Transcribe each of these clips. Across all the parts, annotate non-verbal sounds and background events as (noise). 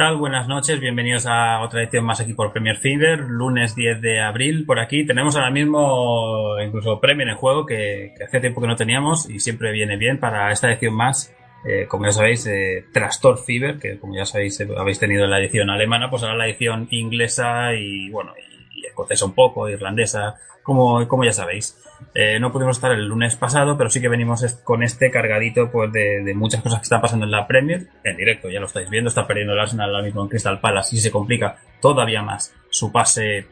tal? Buenas noches, bienvenidos a otra edición más aquí por Premier Fever, lunes 10 de abril por aquí. Tenemos ahora mismo incluso Premier en juego que, que hacía tiempo que no teníamos y siempre viene bien para esta edición más. Eh, como ya sabéis, eh, Trastor Fever, que como ya sabéis eh, habéis tenido la edición alemana, pues ahora la edición inglesa y bueno, y escocesa un poco, irlandesa, como, como ya sabéis. Eh, no pudimos estar el lunes pasado, pero sí que venimos con este cargadito pues, de, de muchas cosas que están pasando en la Premier, en directo, ya lo estáis viendo, está perdiendo el Arsenal ahora mismo en Crystal Palace y se complica todavía más su pase,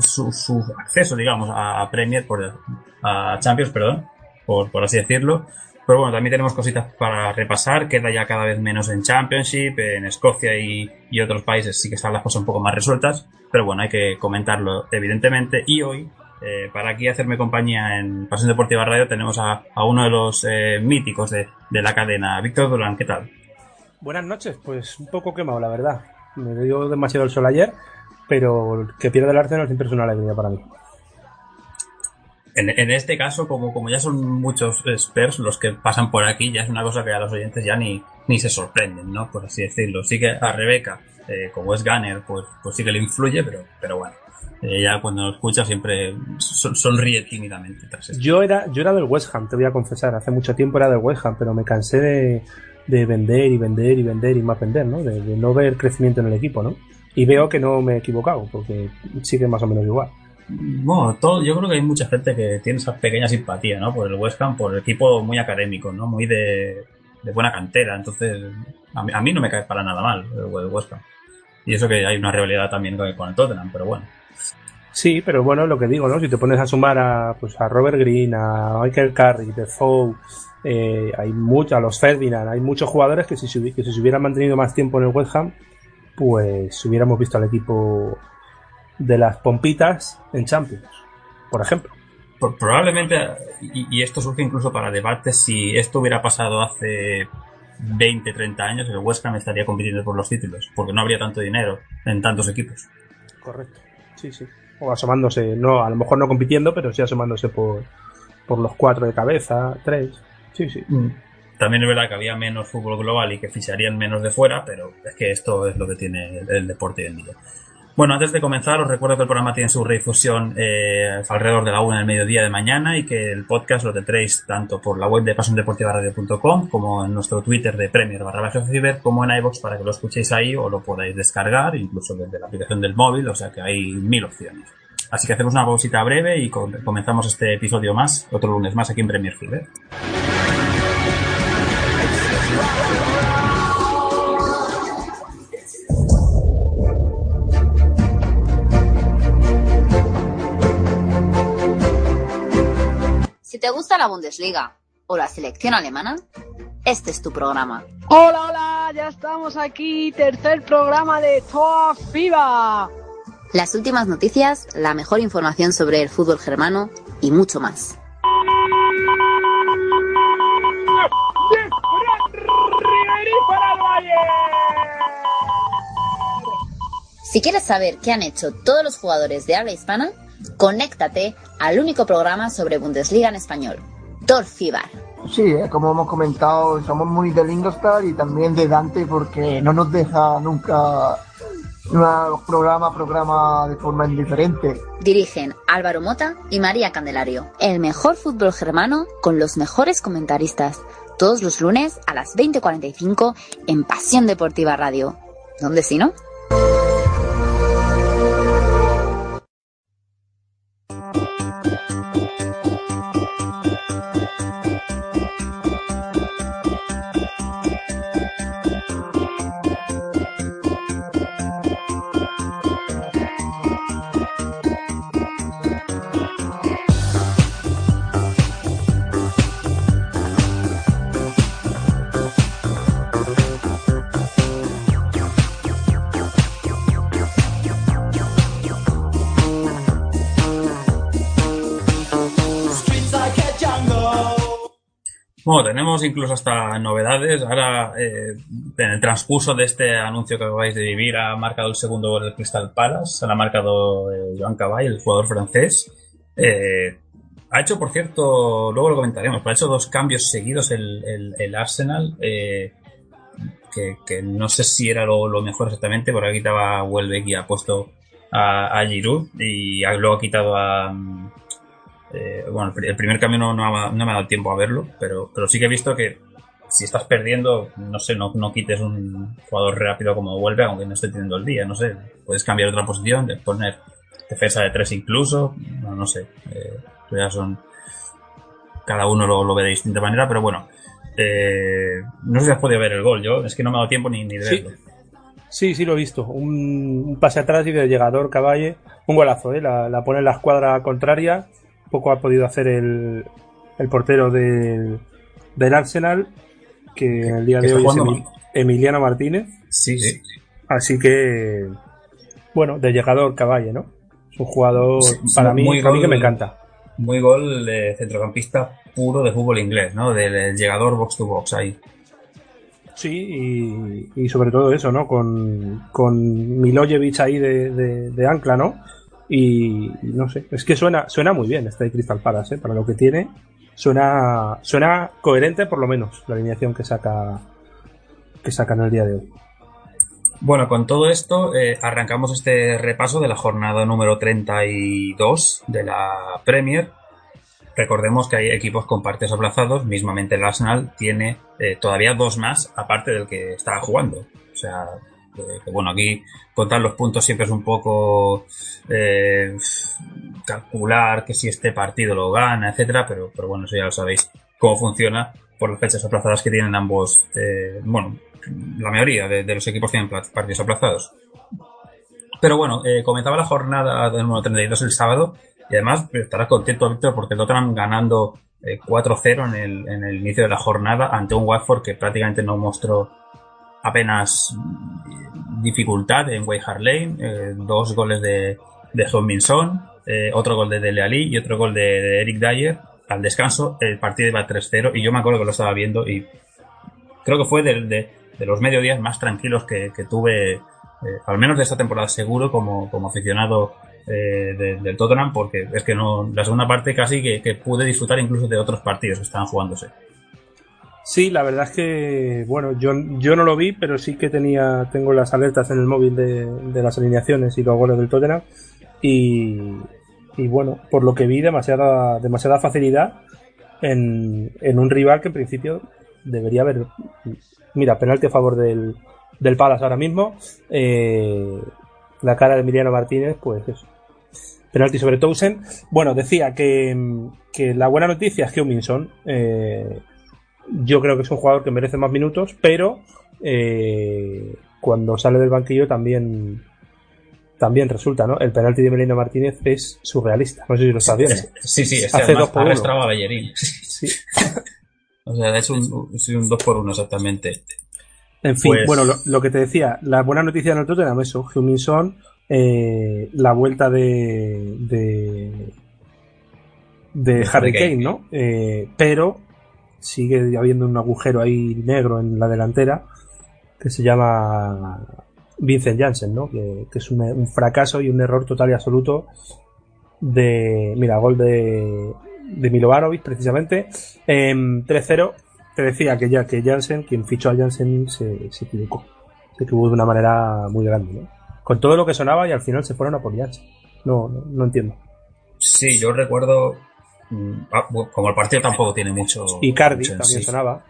su, su acceso, digamos, a Premier, por, a Champions, perdón, por, por así decirlo. Pero bueno, también tenemos cositas para repasar, queda ya cada vez menos en Championship, en Escocia y, otros países sí que están las cosas un poco más resueltas, pero bueno, hay que comentarlo evidentemente. Y hoy, eh, para aquí hacerme compañía en Pasión Deportiva Radio, tenemos a, uno de los eh, míticos de, de la cadena, Víctor Durán, ¿qué tal? Buenas noches, pues un poco quemado, la verdad. Me dio demasiado el sol ayer, pero que pierda el Arsenal siempre es una alegría para mí. En, en este caso, como, como ya son muchos Spurs los que pasan por aquí, ya es una cosa que a los oyentes ya ni, ni se sorprenden, ¿no? Por así decirlo. Sí que a Rebeca, eh, como es Gunner, pues, pues sí que le influye, pero, pero bueno. Ella cuando lo escucha siempre son- sonríe tímidamente. tras esto. Yo era, yo era del West Ham, te voy a confesar. Hace mucho tiempo era del West Ham, pero me cansé de, de vender y vender y vender y más vender, ¿no? De, de no ver crecimiento en el equipo, ¿no? Y veo que no me he equivocado, porque sigue más o menos igual. Bueno, todo, yo creo que hay mucha gente que tiene esa pequeña simpatía, ¿no? Por el West Ham, por el equipo muy académico, ¿no? Muy de, buena cantera. Entonces, a mí, a mí no me cae para nada mal el, West Ham. Y eso que hay una rivalidad también con, el Tottenham, pero bueno. Sí, pero bueno, lo que digo, ¿no? Si te pones a sumar a, pues a Robert Green, a Michael Carrick, Defoe, eh, hay muchos, a los Ferdinand, hay muchos jugadores que si, que si se hubieran mantenido más tiempo en el West Ham, pues hubiéramos visto al equipo de las pompitas en Champions, por ejemplo. Por- probablemente, y, y esto surge incluso para debates, si esto hubiera pasado hace 20, 30 años, el West Ham estaría compitiendo por los títulos, porque no habría tanto dinero en tantos equipos. Correcto. Sí, sí. O asomándose, no, a lo mejor no compitiendo, pero sí asomándose por, por los cuatro de cabeza, tres. Sí, sí. También es verdad que había menos fútbol global y que ficharían menos de fuera, pero es que esto es lo que tiene el, el deporte hoy en día. Bueno, antes de comenzar, os recuerdo que el programa tiene su redifusión eh, alrededor de la una del mediodía de mañana y que el podcast lo tendréis tanto por la web de pasiondeportivaradio.com como en nuestro Twitter de Premier barra Fever, como en iVoox para que lo escuchéis ahí o lo podáis descargar, incluso desde la aplicación del móvil, o sea que hay mil opciones. Así que hacemos una pausita breve y com- comenzamos este episodio más, otro lunes más aquí en Premier Fever. Te gusta la Bundesliga o la selección alemana, este es tu programa. Hola, hola, ya estamos aquí, tercer programa de Toa FIBA. Las últimas noticias, la mejor información sobre el fútbol germano y mucho más. Si quieres saber qué han hecho todos los jugadores de habla hispana, conéctate al único programa sobre Bundesliga en español, Torfibar. Sí, eh, como hemos comentado, somos muy de Ingolstadt y también de Dante porque no nos deja nunca un programa programa de forma indiferente. Dirigen Álvaro Mota y María Candelario. El mejor fútbol germano con los mejores comentaristas. Todos los lunes a las 20.45 en Pasión Deportiva Radio. ¿Dónde si no? Bueno, tenemos incluso hasta novedades. Ahora, eh, en el transcurso de este anuncio que acabáis de vivir, ha marcado el segundo gol del Crystal Palace. Se lo ha marcado eh, Joan Caball, el jugador francés. Eh, ha hecho, por cierto, luego lo comentaremos, pero ha hecho dos cambios seguidos el, el, Arsenal. Que, que, no sé si era lo, lo mejor exactamente, porque ha quitado a Welbeck y ha puesto a, Giroud y luego ha quitado a, eh, bueno, el primer cambio no, no, no, me ha dado tiempo a verlo, pero, pero sí que he visto que si estás perdiendo, no sé, no, no quites un jugador rápido como vuelve, aunque no esté teniendo el día, no sé, puedes cambiar otra posición, poner defensa de tres incluso, no, no sé, eh, ya son, cada uno lo, lo, ve de distinta manera, pero bueno, eh, no sé si has podido ver el gol, yo es que no me ha dado tiempo ni, ni de verlo. Sí, sí, lo he visto. Un, un pase atrás y de llegador Caballe. Un golazo, ¿eh? La, la pone en la escuadra contraria poco ha podido hacer el, el portero del, del Arsenal, que el día de hoy es Emil, Emiliano Martínez. Sí, sí. Así que, bueno, de llegador Caballe, ¿no? Es un jugador sí, para, mí, para gol, mí que me encanta. Muy gol de centrocampista puro de fútbol inglés, ¿no? Del, del llegador box to box ahí. Sí, y, y, sobre todo eso, ¿no? Con, con Milojevic ahí de, de, de ancla, ¿no? Y, no sé, es que suena, suena muy bien este Crystal Palace, ¿eh? para lo que tiene. Suena, suena coherente por lo menos la alineación que saca que sacan el día de hoy. Bueno, con todo esto eh, arrancamos este repaso de la jornada número 32 de la Premier. Recordemos que hay equipos con partidos aplazados, mismamente el Arsenal tiene eh, todavía dos más aparte del que estaba jugando. O sea, que, bueno, aquí contar los puntos siempre es un poco eh, calcular que si este partido lo gana, etcétera, pero, pero bueno, eso ya lo sabéis cómo funciona por las fechas aplazadas que tienen ambos, eh, bueno, la mayoría de, los equipos tienen partidos aplazados. Pero bueno, eh, comentaba la jornada del número 32 el sábado y además estarás contento, Víctor, porque Tottenham ganando eh, 4-0 en el, en el inicio de la jornada ante un Watford que prácticamente no mostró apenas dificultad en Wayhard Lane, eh, dos goles de, de Son, eh, otro gol de Dele Ali y otro gol de, Eric Dyer. Al descanso el partido iba 3-0 y yo me acuerdo que lo estaba viendo y creo que fue de, de, de los mediodías más tranquilos que, tuve, eh, al menos de esta temporada seguro, como, como aficionado eh, de, del Tottenham, porque es que no, la segunda parte casi que pude disfrutar incluso de otros partidos que estaban jugándose. Sí, la verdad es que, bueno, yo, yo no lo vi, pero sí que tenía, tengo las alertas en el móvil de, de las alineaciones y los goles del Tottenham. Y, y bueno, por lo que vi, demasiada, demasiada facilidad en, en un rival que en principio debería haber. Mira, penalti a favor del, del Palace ahora mismo. Eh, la cara de Emiliano Martínez, pues eso. Penalti sobre Towson. Bueno, decía que, que la buena noticia es que Huminson eh, yo creo que es un jugador que merece más minutos, pero eh, cuando sale del banquillo también también resulta, ¿no? El penalti de Melino Martínez es surrealista. No sé si lo viendo. Sí, sí, es Hace además dos por uno. a Bellerín. Sí. (laughs) O sea, es un, es un 2 por 1 exactamente. En fin, Pues- bueno, lo, lo que te decía, la buena noticia en el Tottenham eso, Heung-min Son, eh, la vuelta de de, de Harry Harry Kane, Kane. ¿no? Eh, pero sigue habiendo un agujero ahí negro en la delantera que se llama Vincent Janssen, ¿no? Que, es un, fracaso y un error total y absoluto de, mira, gol de, de precisamente, Em, 3-0 te decía que ya que Jansen, quien fichó a Jansen, se, se equivocó. Se equivocó de una manera muy grande, ¿no? Con todo lo que sonaba y al final se fueron a por Jansen. No, no, no entiendo. Sí, yo recuerdo. Ah, como el partido tampoco tiene mucho. Y Cardi mucho también sí. sonaba.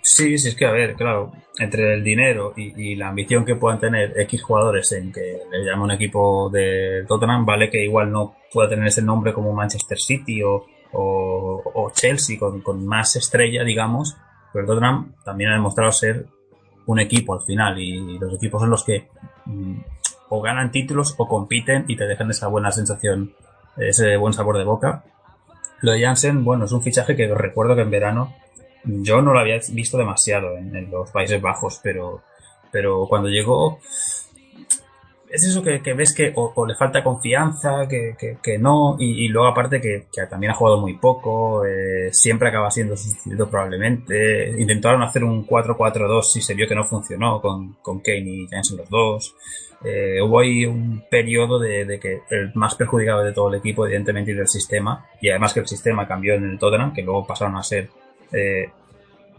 Sí, sí, es que a ver, claro, entre el dinero y, y la ambición que puedan tener X jugadores en que le llame un equipo de Tottenham, vale que igual no pueda tener ese nombre como Manchester City o, o, o Chelsea con, con más estrella, digamos, pero Tottenham también ha demostrado ser un equipo al final y los equipos son los que mm, o ganan títulos o compiten y te dejan esa buena sensación, ese buen sabor de boca. Lo de Jansen, bueno, es un fichaje que recuerdo que en verano yo no lo había visto demasiado en, en los Países Bajos, pero, pero cuando llegó es eso que, ves que le falta confianza, que, que, no, y, luego aparte que, también ha jugado muy poco, eh, siempre acaba siendo sustituido probablemente. Intentaron hacer un 4-4-2 y se vio que no funcionó con, con Kane y Jansen los dos. Eh, hubo ahí un periodo de, de que el más perjudicado de todo el equipo, evidentemente, y del sistema, y además que el sistema cambió en el Tottenham, que luego pasaron a ser eh,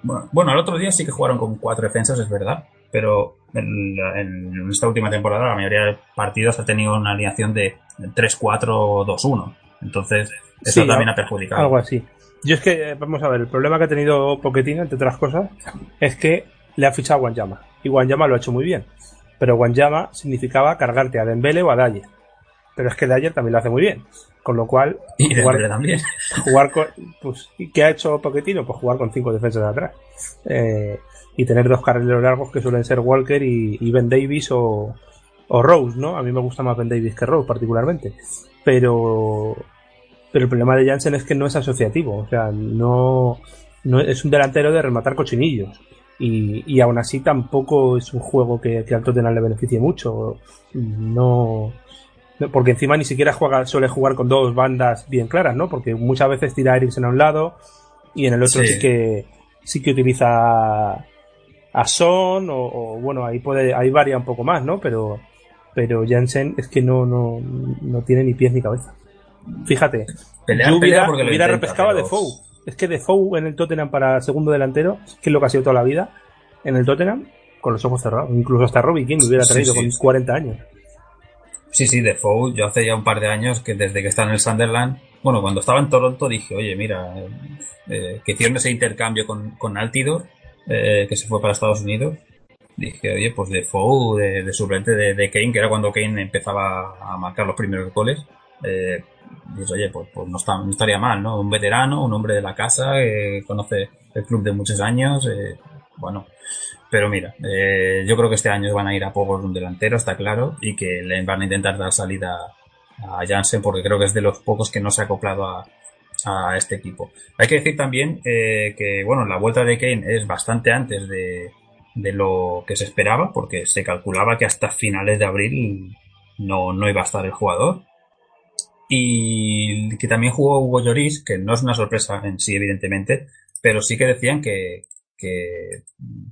bueno, bueno, el otro día sí que jugaron con cuatro defensas, es verdad, pero en, esta última temporada la mayoría de partidos ha tenido una alineación de 3-4-2-1. Entonces, eso Sí, también ha perjudicado. Algo así. Yo es que, eh, vamos a ver, el problema que ha tenido Pochettino, entre otras cosas, es que le ha fichado a Wanyama. Y Wanyama lo ha hecho muy bien. Pero Wanyama significaba cargarte a Dembele o a Dyer. Pero es que Dyer también lo hace muy bien. Con lo cual, (laughs) Y jugar, también. (laughs) jugar con. Pues, ¿y ¿Qué ha hecho Pochettino? Pues jugar con cinco defensas de atrás. Eh, y tener dos carrileros largos que suelen ser Walker y, y Ben Davis o, o Rose, ¿no? A mí me gusta más Ben Davis que Rose, particularmente. Pero. Pero el problema de Jansen es que no es asociativo. O sea, no. no es un delantero de rematar cochinillos. Y, y aún así tampoco es un juego que, que al Tottenham le beneficie mucho. No. no, Porque encima ni siquiera juega, suele jugar con dos bandas bien claras, ¿no? Porque muchas veces tira a Eriksen a un lado y en el otro Sí. sí, que sí que utiliza a Son o, o, bueno ahí puede ahí varía un poco más, ¿no? Pero pero Jansen es que no no, no tiene ni pies ni cabeza. Fíjate, Pelear, yo pelea hubiera, porque lo hubiera intenta, repescado a pero- Defoe. Es que Defoe en el Tottenham para segundo delantero, que es lo que ha sido toda la vida, en el Tottenham, con los ojos cerrados. Incluso hasta Robbie King lo hubiera traído sí, con sí. 40 años. Sí, sí, Defoe, yo hace ya un par de años que desde que está en el Sunderland, bueno, cuando estaba en Toronto dije, oye, mira, eh, eh, que hicieron ese intercambio con, con Altidor, eh, que se fue para Estados Unidos, dije, oye, pues Defoe, de, de suplente de, de Kane, que era cuando Kane empezaba a marcar los primeros goles, eh, oye, pues, pues no, estaría mal, ¿no? Un veterano, un hombre de la casa, que conoce el club de muchos años, eh, bueno, pero mira, eh, yo creo que este año van a ir a poco un delantero, está claro, y que le van a intentar dar salida a Jansen porque creo que es de los pocos que no se ha acoplado a, este equipo. Hay que decir también eh, que, bueno, la vuelta de Kane es bastante antes de, de lo que se esperaba, porque se calculaba que hasta finales de abril no iba a estar el jugador. Y que también jugó Hugo Lloris, que no es una sorpresa en sí, evidentemente, pero sí que decían que, que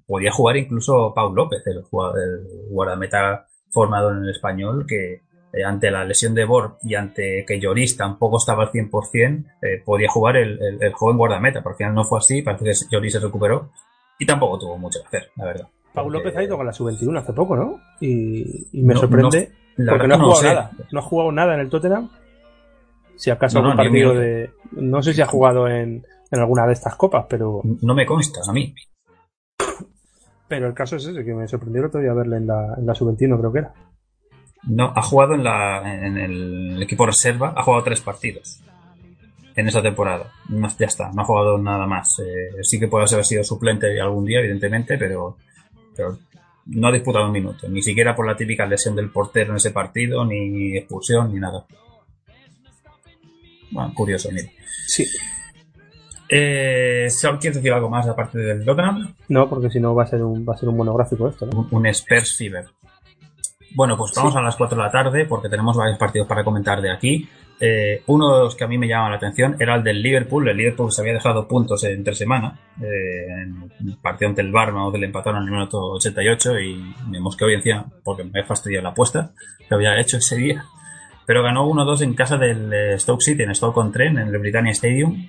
podía jugar incluso Pau López, el, jugador- el guardameta formado en el español, que eh, ante la lesión de Borg y ante que Lloris tampoco estaba al 100%, eh, podía jugar el, el- el joven guardameta, pero al final no fue así, parece que Lloris se recuperó y tampoco tuvo mucho que hacer, la verdad. Pau Porque- López ha ido con la sub-21 hace poco, ¿no? Y, y me No, sorprende La porque no ha jugado sé. nada. No ha jugado nada en el Tottenham. Si acaso No, algún partido de. No sé si ha jugado en, en alguna de estas copas, pero, No me consta, a mí. pero el caso es ese, que me sorprendió el otro día verle en la, en la sub-21, creo que era. No, ha jugado en, la, en el equipo reserva, ha jugado tres partidos en esa temporada. No, ya está, no ha jugado nada más. Eh, sí que puede haber sido suplente algún día, evidentemente, pero, pero no ha disputado un minuto, ni siquiera por la típica lesión del portero en ese partido, ni expulsión, ni nada. Bueno, curioso, mira. Sí. Eh, Saul, ¿quieres decir algo más aparte del Tottenham? No, porque si no va a ser un, va a ser un monográfico esto, ¿no? Un, un Spurs Fever. Bueno, pues vamos a las 4 de la tarde porque tenemos varios partidos para comentar de aquí. Eh, uno de los que a mí me llama la atención era el del Liverpool. El Liverpool se había dejado puntos en tres semanas. Eh, en el partido ante el Barma del empataron en el minuto 88 y me mosqué hoy encima porque me he fastidiado la apuesta que había hecho ese día. Pero ganó 1-2 en casa del eh, Stoke City, en Stoke-on-Trent, en el Britannia Stadium,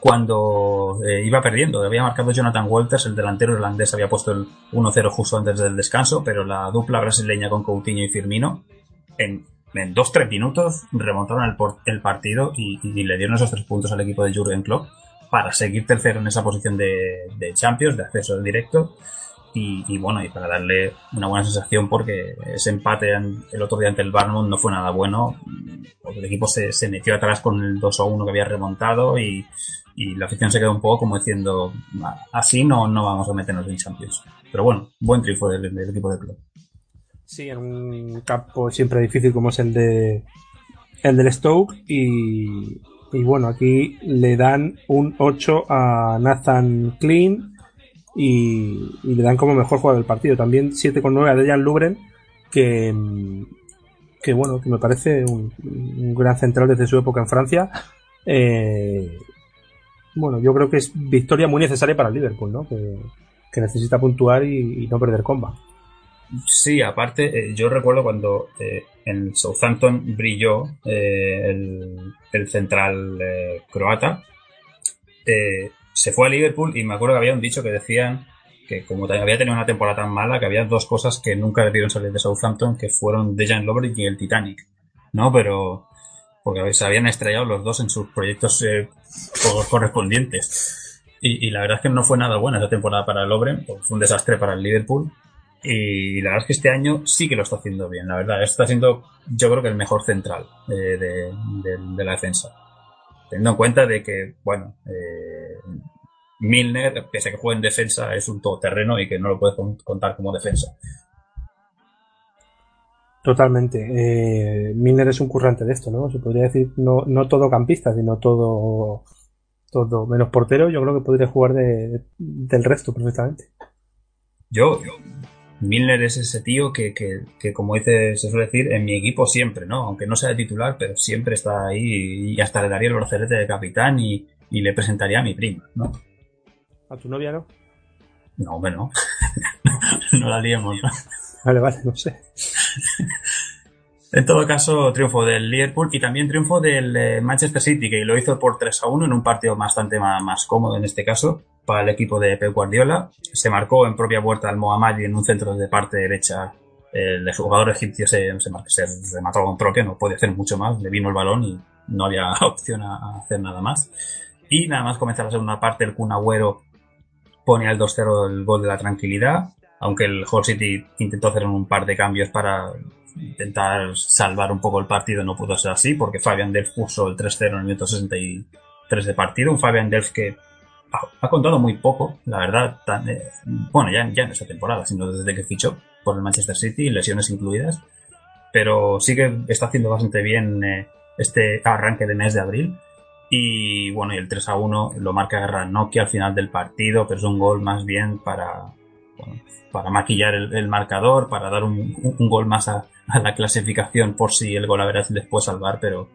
cuando eh, iba perdiendo. Había marcado Jonathan Walters, el delantero irlandés había puesto el 1-0 justo antes del descanso, pero la dupla brasileña con Coutinho y Firmino en, en 2-3 minutos remontaron el, el partido y, y le dieron esos tres puntos al equipo de Jurgen Klopp para seguir tercero en esa posición de, de Champions, de acceso directo. Y, bueno, y para darle una buena sensación porque ese empate el otro día ante el Barnum no fue nada bueno. El equipo se, metió atrás con el 2 1 que había remontado y, y la afición se quedó un poco como diciendo, "Ah, así no, no vamos a meternos en Champions. Pero bueno, buen triunfo del, del equipo de club. Sí, en un campo siempre difícil como es el de el del Stoke y, y bueno, aquí le dan un 8 a Nathan Clean y, y le dan como mejor jugador del partido. También 7,9 a Dejan Lubren que, que bueno, que me parece un, gran central desde su época en Francia. Eh, bueno, yo creo que es victoria muy necesaria para el Liverpool, ¿no? Que, que necesita puntuar y, no perder comba. Sí, aparte, eh, yo recuerdo cuando eh, en Southampton brilló eh, el, el central eh, croata, se fue a Liverpool y me acuerdo que había un dicho que decían que como había tenido una temporada tan mala que había dos cosas que nunca debieron salir de Southampton que fueron Dejan Lovren y el Titanic, ¿no? Pero porque se habían estrellado los dos en sus proyectos eh, co- correspondientes. Y, la verdad es que no fue nada buena esa temporada para Lovren, porque fue un desastre para el Liverpool. Y la verdad es que este año sí que lo está haciendo bien, la verdad. Está siendo, yo creo que el mejor central eh, de- de la defensa. Teniendo en cuenta de que, bueno, eh, Milner, pese a que juega en defensa, es un todoterreno y que no lo puedes con- contar como defensa. Totalmente. Eh, Milner es un currante de esto, ¿no? Se podría decir, no, no todo campista, sino todo, todo menos portero. Yo creo que podría jugar de, del resto perfectamente. Yo, Milner es ese tío que, que, que, como dice, se suele decir, en mi equipo siempre, ¿no? Aunque no sea de titular, pero siempre está ahí y hasta le daría el brazalete de capitán y, y le presentaría a mi prima, ¿no? A tu novia, ¿no? No, hombre, no. (laughs) no la liemos, ¿no? Vale, vale, no sé. (laughs) En todo caso, triunfo del Liverpool y también triunfo del eh, Manchester City, que lo hizo por 3 a 1 en un partido bastante más, cómodo en este caso para el equipo de Pep Guardiola. Se marcó en propia puerta al Mohamed en un centro de parte derecha. El jugador egipcio se, se, se remató con troque, no podía hacer mucho más, le vino el balón y no había (laughs) opción a, a hacer nada más. Y nada más comenzar la segunda parte, el Kun Agüero pone al 2-0 el gol de la tranquilidad, aunque el Hull City intentó hacer un par de cambios para intentar salvar un poco el partido, no pudo ser así, porque Fabian Delf puso el 3-0 en el minuto 63 de partido, un Fabian Delf que ha, contado muy poco, la verdad, tan, eh, bueno, ya, ya en esta temporada, sino desde que fichó por el Manchester City, lesiones incluidas, pero sí que está haciendo bastante bien eh, este arranque de mes de abril. Y bueno, y el 3 a 1 lo marca Ranocchia al final del partido, pero es un gol más bien para, para maquillar el, el, marcador, para dar un, un gol más a, a, la clasificación por si el gol a ver les puede salvar, pero,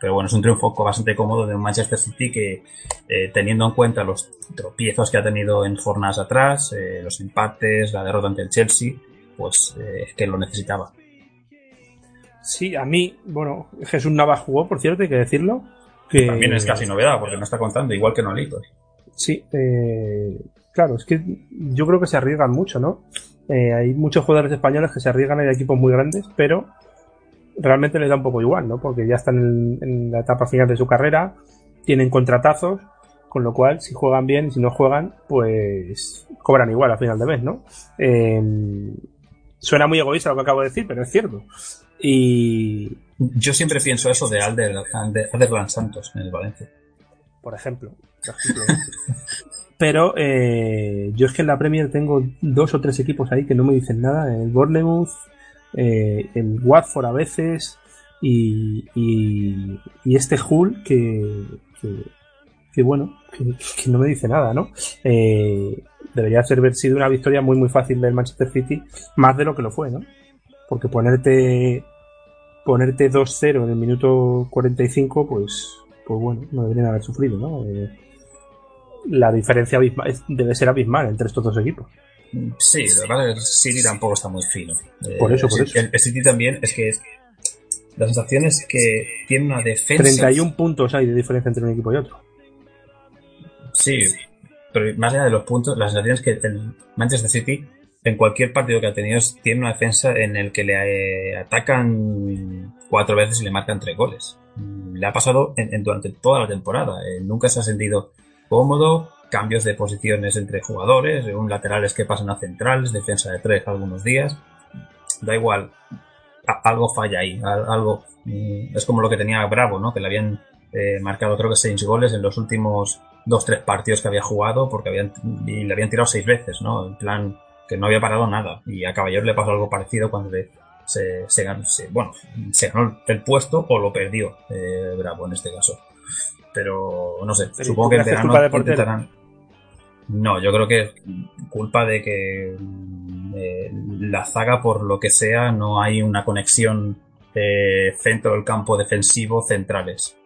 pero bueno, es un triunfo bastante cómodo de un Manchester City que, eh, teniendo en cuenta los tropiezos que ha tenido en jornadas atrás, eh, los empates, la derrota ante el Chelsea, pues eh, que lo necesitaba. Sí, a mí, bueno, Jesús Navas jugó, por cierto, hay que decirlo. Que... También es casi novedad, porque no está contando, igual que Nolito. Sí, eh, claro, es que yo creo que se arriesgan mucho, ¿no? Eh, hay muchos jugadores españoles que se arriesgan en equipos muy grandes, pero realmente les da un poco igual, ¿no? Porque ya están en, en, la etapa final de su carrera, tienen contratazos, con lo cual si juegan bien y si no juegan, pues cobran igual a final de mes, ¿no? Eh, suena muy egoísta lo que acabo de decir, pero es cierto. Y yo siempre pienso eso de Alder, Alder, Alderland Santos en el Valencia. por ejemplo. por ejemplo. (laughs) Pero eh, yo es que en la Premier tengo dos o tres equipos ahí que no me dicen nada. El Bournemouth, eh, el Watford a veces y, este Hull que, que, bueno, que, no me dice nada, ¿no? Eh, debería haber sido una victoria muy muy fácil del Manchester City, más de lo que lo fue, ¿no? Porque ponerte ponerte 2-0 en el minuto 45, pues, pues bueno, no deberían haber sufrido, ¿no? Eh, la diferencia debe ser abismal entre estos dos equipos. Sí, lo que pasa es que el City tampoco está muy fino. Eh, Por eso, por el, eso. El, City también es que la sensación es que tiene una defensa. 31 puntos hay de diferencia entre un equipo y otro. Sí, pero más allá de los puntos, la sensación es que el Manchester City, en cualquier partido que ha tenido, tiene una defensa en el que le eh, atacan cuatro veces y le marcan tres goles. Le ha pasado en- en- durante toda la temporada. Eh, nunca se ha sentido cómodo, cambios de posiciones entre jugadores, un laterales que pasan a centrales, defensa de tres algunos días. Da igual, algo falla ahí, al- algo mm, es como lo que tenía Bravo, ¿no? Que le habían eh, marcado creo que seis goles en los últimos dos tres partidos que había jugado porque habían y le habían tirado seis veces, ¿no? En plan que no había parado nada y a Caballero le pasó algo parecido cuando se, se se- bueno, se ganó el puesto o lo perdió eh, Bravo en este caso. Pero no sé, Pero, ¿y supongo que en verano culpa de portero? intentarán. No, yo creo que es culpa de que eh, la zaga, por lo que sea, no hay una conexión eh, centro del campo defensivo centrales.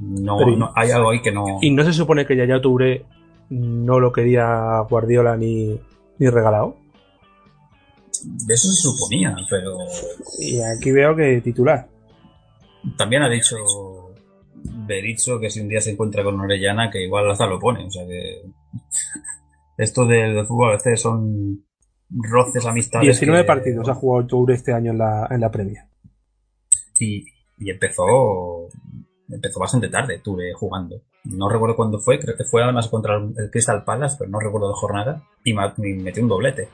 No, Pero y- no- hay algo ahí que no. Y no se supone que Yaya Touré no lo quería Guardiola ni, ni regalado. De eso se suponía, pero Y aquí veo que titular. también ha dicho Berizzo que si un día se encuentra con Orellana, que igual hasta lo pone. O sea que. (laughs) Esto del, fútbol a veces son roces, amistades. 19 que- partidos ha jugado Touré este año en la, en la Premier. y, y empezó empezó bastante tarde Ture jugando no recuerdo cuándo fue creo que fue además contra el Crystal Palace pero no recuerdo de jornada y metió un doblete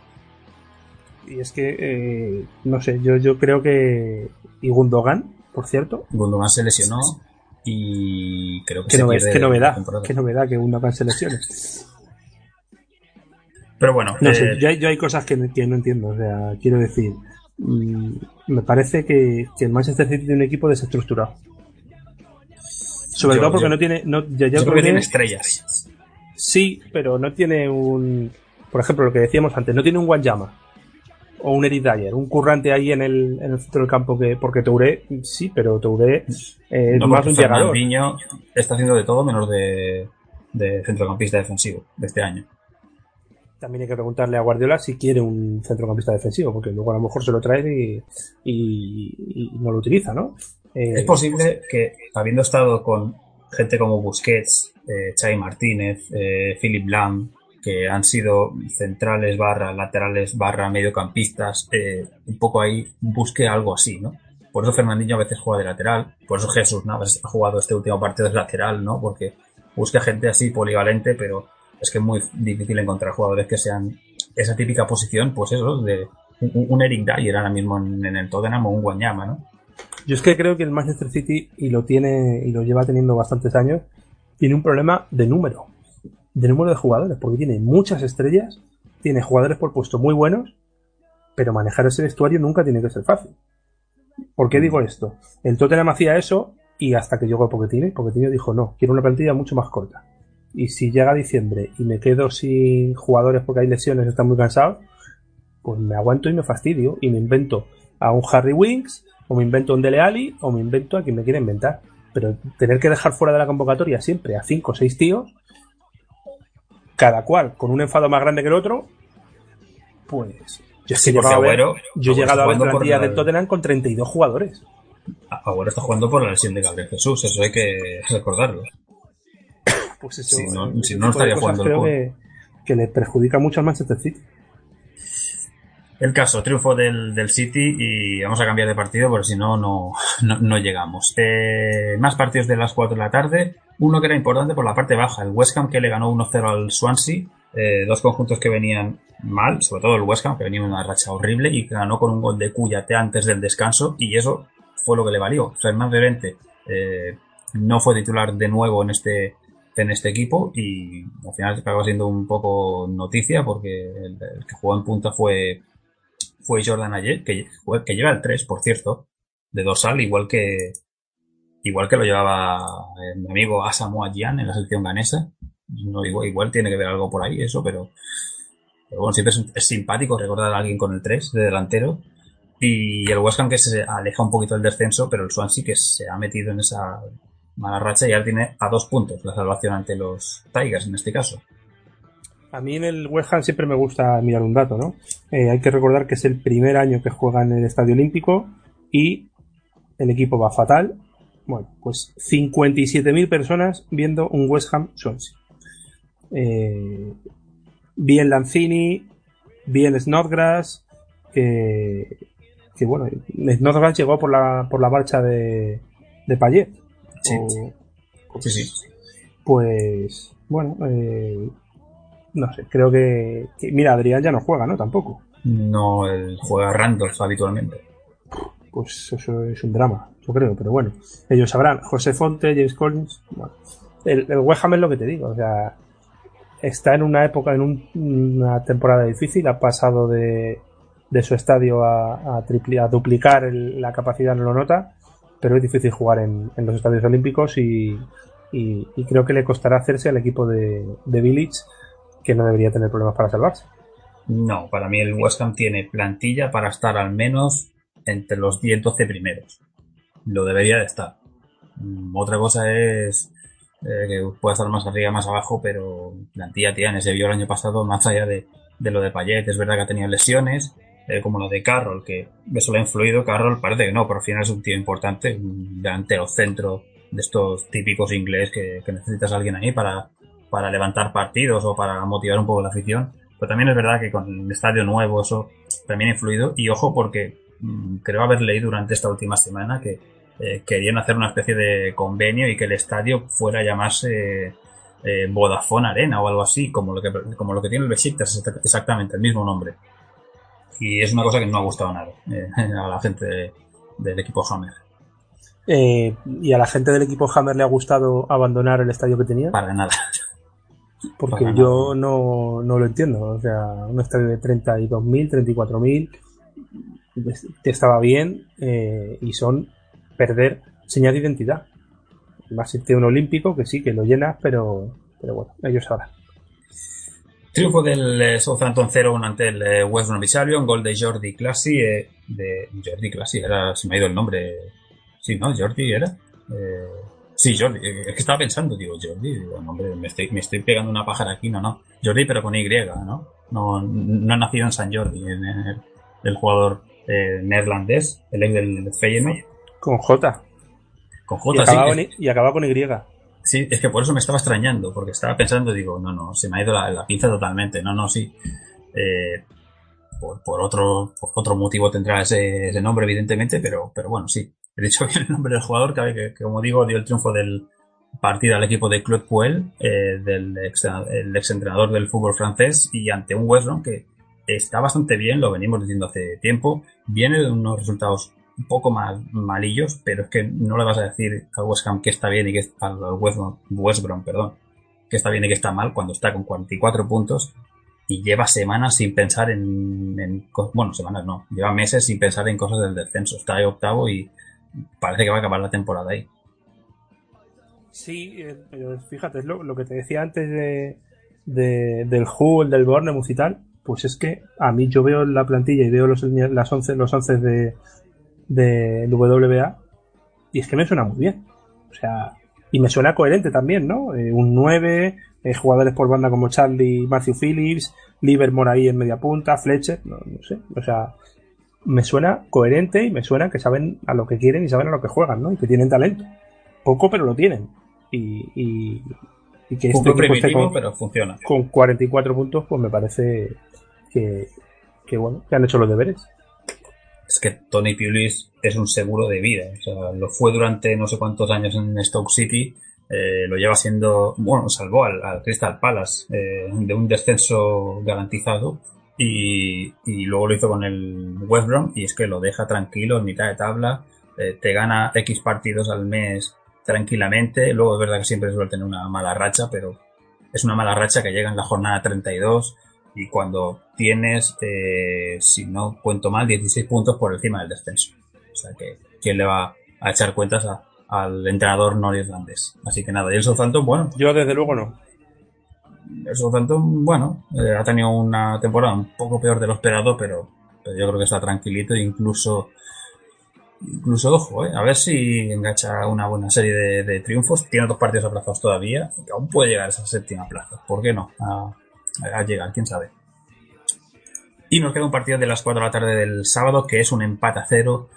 Y es que, eh, no sé, yo, yo creo que. Y Gundogan, por cierto. Gundogan se lesionó y creo que Qué, se pierde qué novedad. Qué novedad que Gundogan se lesione. pero bueno No eh, sé, yo hay, yo hay cosas que, no- que no entiendo. O sea, quiero decir, mm, me parece que, que el Manchester City tiene un equipo desestructurado. Sobre Yo- todo porque yo- no tiene. No, ya, yo creo que tiene estrellas Sí, pero no tiene un. Por ejemplo, lo que decíamos antes, no tiene un Wanyama o un Eric Dyer, un currante ahí en el, en el centro del campo que. Porque Touré, sí, pero Touré eh, no más un llegador. Está haciendo de todo menos de, de centrocampista defensivo de este año También hay que preguntarle a Guardiola si quiere un centrocampista defensivo, porque luego a lo mejor se lo trae y, y- y no lo utiliza, ¿no? Eh, Es posible que, habiendo estado con gente como Busquets, eh, Xavi Martínez, eh, Philip Lam, han sido centrales barra laterales barra mediocampistas, eh, un poco ahí busque algo así, ¿no? Por eso Fernandinho a veces juega de lateral, por eso Jesús Navas ha jugado este último partido de lateral, ¿no? Porque busca gente así polivalente, pero es que es muy difícil encontrar jugadores que sean esa típica posición, pues eso, de un, un Eric Dyer ahora mismo en, en el Tottenham o un Guanyama, ¿no? Yo es que creo que el Manchester City, y lo tiene, y lo lleva teniendo bastantes años, tiene un problema de número, de número de jugadores, porque tiene muchas estrellas, tiene jugadores por puesto muy buenos, pero manejar ese vestuario nunca tiene que ser fácil. ¿Por qué digo esto? El Tottenham hacía eso y hasta que llegó Pochettino, Pochettino dijo no, quiero una plantilla mucho más corta. Y si llega diciembre y me quedo sin jugadores porque hay lesiones, están muy cansados, pues me aguanto y me fastidio y me invento a un Harry Winks, o me invento un Dele Alli, o me invento a quien me quiera inventar. Pero tener que dejar fuera de la convocatoria siempre a cinco o seis tíos, cada cual con un enfado más grande que el otro, pues. Yo Sí, he llegado a ver, Agüero- yo he Agüero llegado a ver jugando por plantilla la- del Tottenham con 32 jugadores. Ahora está jugando por la lesión de Gabriel Jesús, eso hay que recordarlo. Pues eso, Si no- ese si no estaría jugando el creo que, que le perjudica mucho al Manchester City. El caso, triunfo del, del City y vamos a cambiar de partido porque si no, no, no, llegamos. Eh, más partidos de las 4 de la tarde. Uno que era importante por la parte baja, el West Ham que le ganó 1-0 al Swansea. Eh, dos conjuntos que venían mal, sobre todo el West Ham que venía en una racha horrible y ganó con un gol de Cuyate antes del descanso y eso fue lo que le valió. Fernández Vente eh, no fue titular de nuevo en este en este equipo y al final acaba siendo un poco noticia porque el que jugó en punta fue, fue Jordan Ayer, que, lleva el 3, por cierto, de dorsal, igual que, igual que lo llevaba eh, mi amigo Asamoah Gyan en la selección ganesa. No, igual, igual tiene que ver algo por ahí, eso, pero, bueno, siempre es, simpático recordar a alguien con el 3 de delantero. Y el West que se aleja un poquito del descenso, pero el Swansea que se ha metido en esa mala racha y ahora tiene a dos puntos la salvación ante los Tigers en este caso. A mí en el West Ham siempre me gusta mirar un dato, ¿no? Eh, hay que recordar que es el primer año que juega en el Estadio Olímpico y el equipo va fatal. Bueno, pues 57.000 personas viendo un West Ham Swansea. Eh, bien Lanzini, bien Snodgrass, que, que bueno, Snodgrass llegó por la, por la marcha de, de Payet. Sí. O- Sí, sí. Pues, bueno, eh, no sé, creo que, que- Mira, Adrián ya no juega, ¿no? Tampoco. No el juega Randolph habitualmente. Pues eso es un drama, yo creo, pero bueno, ellos sabrán. José Fonte, James Collins. Bueno, el, el West Ham es lo que te digo, o sea, está en una época, en un- una temporada difícil, ha pasado de, de su estadio a, a, tripli- a duplicar el- la capacidad, no lo nota, pero es difícil jugar en, en los estadios olímpicos y, y- y creo que le costará hacerse al equipo de, de Village, que no debería tener problemas para salvarse. No, para mí el West Ham tiene plantilla para estar al menos entre los 10-12 primeros. Lo debería de estar. Mm, Otra cosa es eh, que puede estar más arriba, más abajo, pero plantilla tiene. Se vio el año pasado, más allá de, de lo de Payet, es verdad que ha tenido lesiones, eh, como lo de Carroll, que eso le ha influido. Carroll parece que no, pero al final es un tío importante, un delantero centro de estos típicos inglés que, que necesitas a alguien ahí para, para levantar partidos o para motivar un poco la afición. Pero también es verdad que con el estadio nuevo eso también ha influido. Y ojo porque mm, creo haber leído durante esta última semana que eh, querían hacer una especie de convenio y que el estadio fuera a llamarse eh, Vodafone Arena o algo así, como lo que, como lo que tiene el Besiktas, exact- exactamente el mismo nombre. Y es una cosa que no ha gustado nada eh, (laughs) a la gente de- del equipo Hammer. Eh, y a la gente del equipo Hammer le ha gustado abandonar el estadio que tenía. Para nada. Porque Para yo no, no lo entiendo. O sea, un estadio de 32.000, 34.000 pues, que estaba bien eh, y son perder señal de identidad. Más a un olímpico que sí, que lo llenas, pero, pero bueno, ellos sabrán. Triunfo del eh, Southampton 0-1 ante el eh, West Bromwich Albion, gol de Jordi Classi, eh, de Jordi Classi, era, se me ha ido el nombre. Sí, ¿no? Jordi era. Eh, sí, Jordi, eh, es que estaba pensando, digo, Jordi, digo, no, hombre, me estoy, me estoy pegando una pájara aquí, no, no. Jordi, pero con Y, ¿no? No, no ha nacido en San Jordi, en el, el jugador eh, neerlandés, el ex del Feyenoord, Con J. con Y J, sí, acababa, es- con Y, y acababa con Y. Sí, es que por eso me estaba extrañando, porque estaba pensando, digo, no, no, se me ha ido la, la pinza totalmente, no, no, sí. Eh, por, por otro por otro motivo tendrá ese, ese nombre, evidentemente, pero, pero bueno, sí. He dicho bien el nombre del jugador, que, como digo, dio el triunfo del partido al equipo de Claude Puel, eh, del ex, el exentrenador del fútbol francés, y ante un West Brom que está bastante bien, lo venimos diciendo hace tiempo, viene de unos resultados un poco más malillos, pero es que no le vas a decir al West Ham que está bien y que está, al West Brom, West Brom, perdón, que está bien y que está mal cuando está con 44 puntos y lleva semanas sin pensar en, en bueno, semanas no, lleva meses sin pensar en cosas del descenso. Está ahí octavo y parece que va a acabar la temporada ahí. Sí, eh, pero fíjate, lo, lo que te decía antes de, de- del Hull, del Bournemouth y tal, pues es que a mí yo veo la plantilla y veo los, las 11, los 11 de, de WBA y es que me suena muy bien. O sea, y me suena coherente también, ¿no? Eh, un 9, eh, jugadores por banda como Charlie, Matthew Phillips, Livermore ahí en media punta, Fletcher, no sé. O sea, me suena coherente y me suena que saben a lo que quieren y saben a lo que juegan, ¿no? Y que tienen talento. Poco, pero lo tienen. Y, y, y que este Un poco equipo esté con, pero funciona. con 44 puntos, pues me parece que, que bueno, que han hecho los deberes. Es que Tony Pulis es un seguro de vida. O sea, lo fue durante no sé cuántos años en Stoke City. eh, lo lleva siendo, bueno, salvó al, al Crystal Palace eh, de un descenso garantizado y, y luego lo hizo con el West Brom y es que lo deja tranquilo en mitad de tabla, eh, te gana X partidos al mes tranquilamente. Luego es verdad que siempre suele tener una mala racha, pero es una mala racha que llega en la jornada 32 y cuando tienes, eh, si no cuento mal, 16 puntos por encima del descenso. O sea que, ¿quién le va a echar cuentas a- al entrenador norirlandés? Así que nada, y el Southampton, bueno, Yo desde luego no. El Southampton, bueno, eh, ha tenido una temporada un poco peor de lo esperado, pero, yo creo que está tranquilito incluso, incluso ojo, eh, a ver si engancha una buena serie de, triunfos. Tiene dos partidos aplazados todavía, aún puede llegar a esa séptima plaza. ¿Por qué no? A, a llegar, quién sabe. Y nos queda un partido de las 4 de la tarde del sábado, que es un empate a cero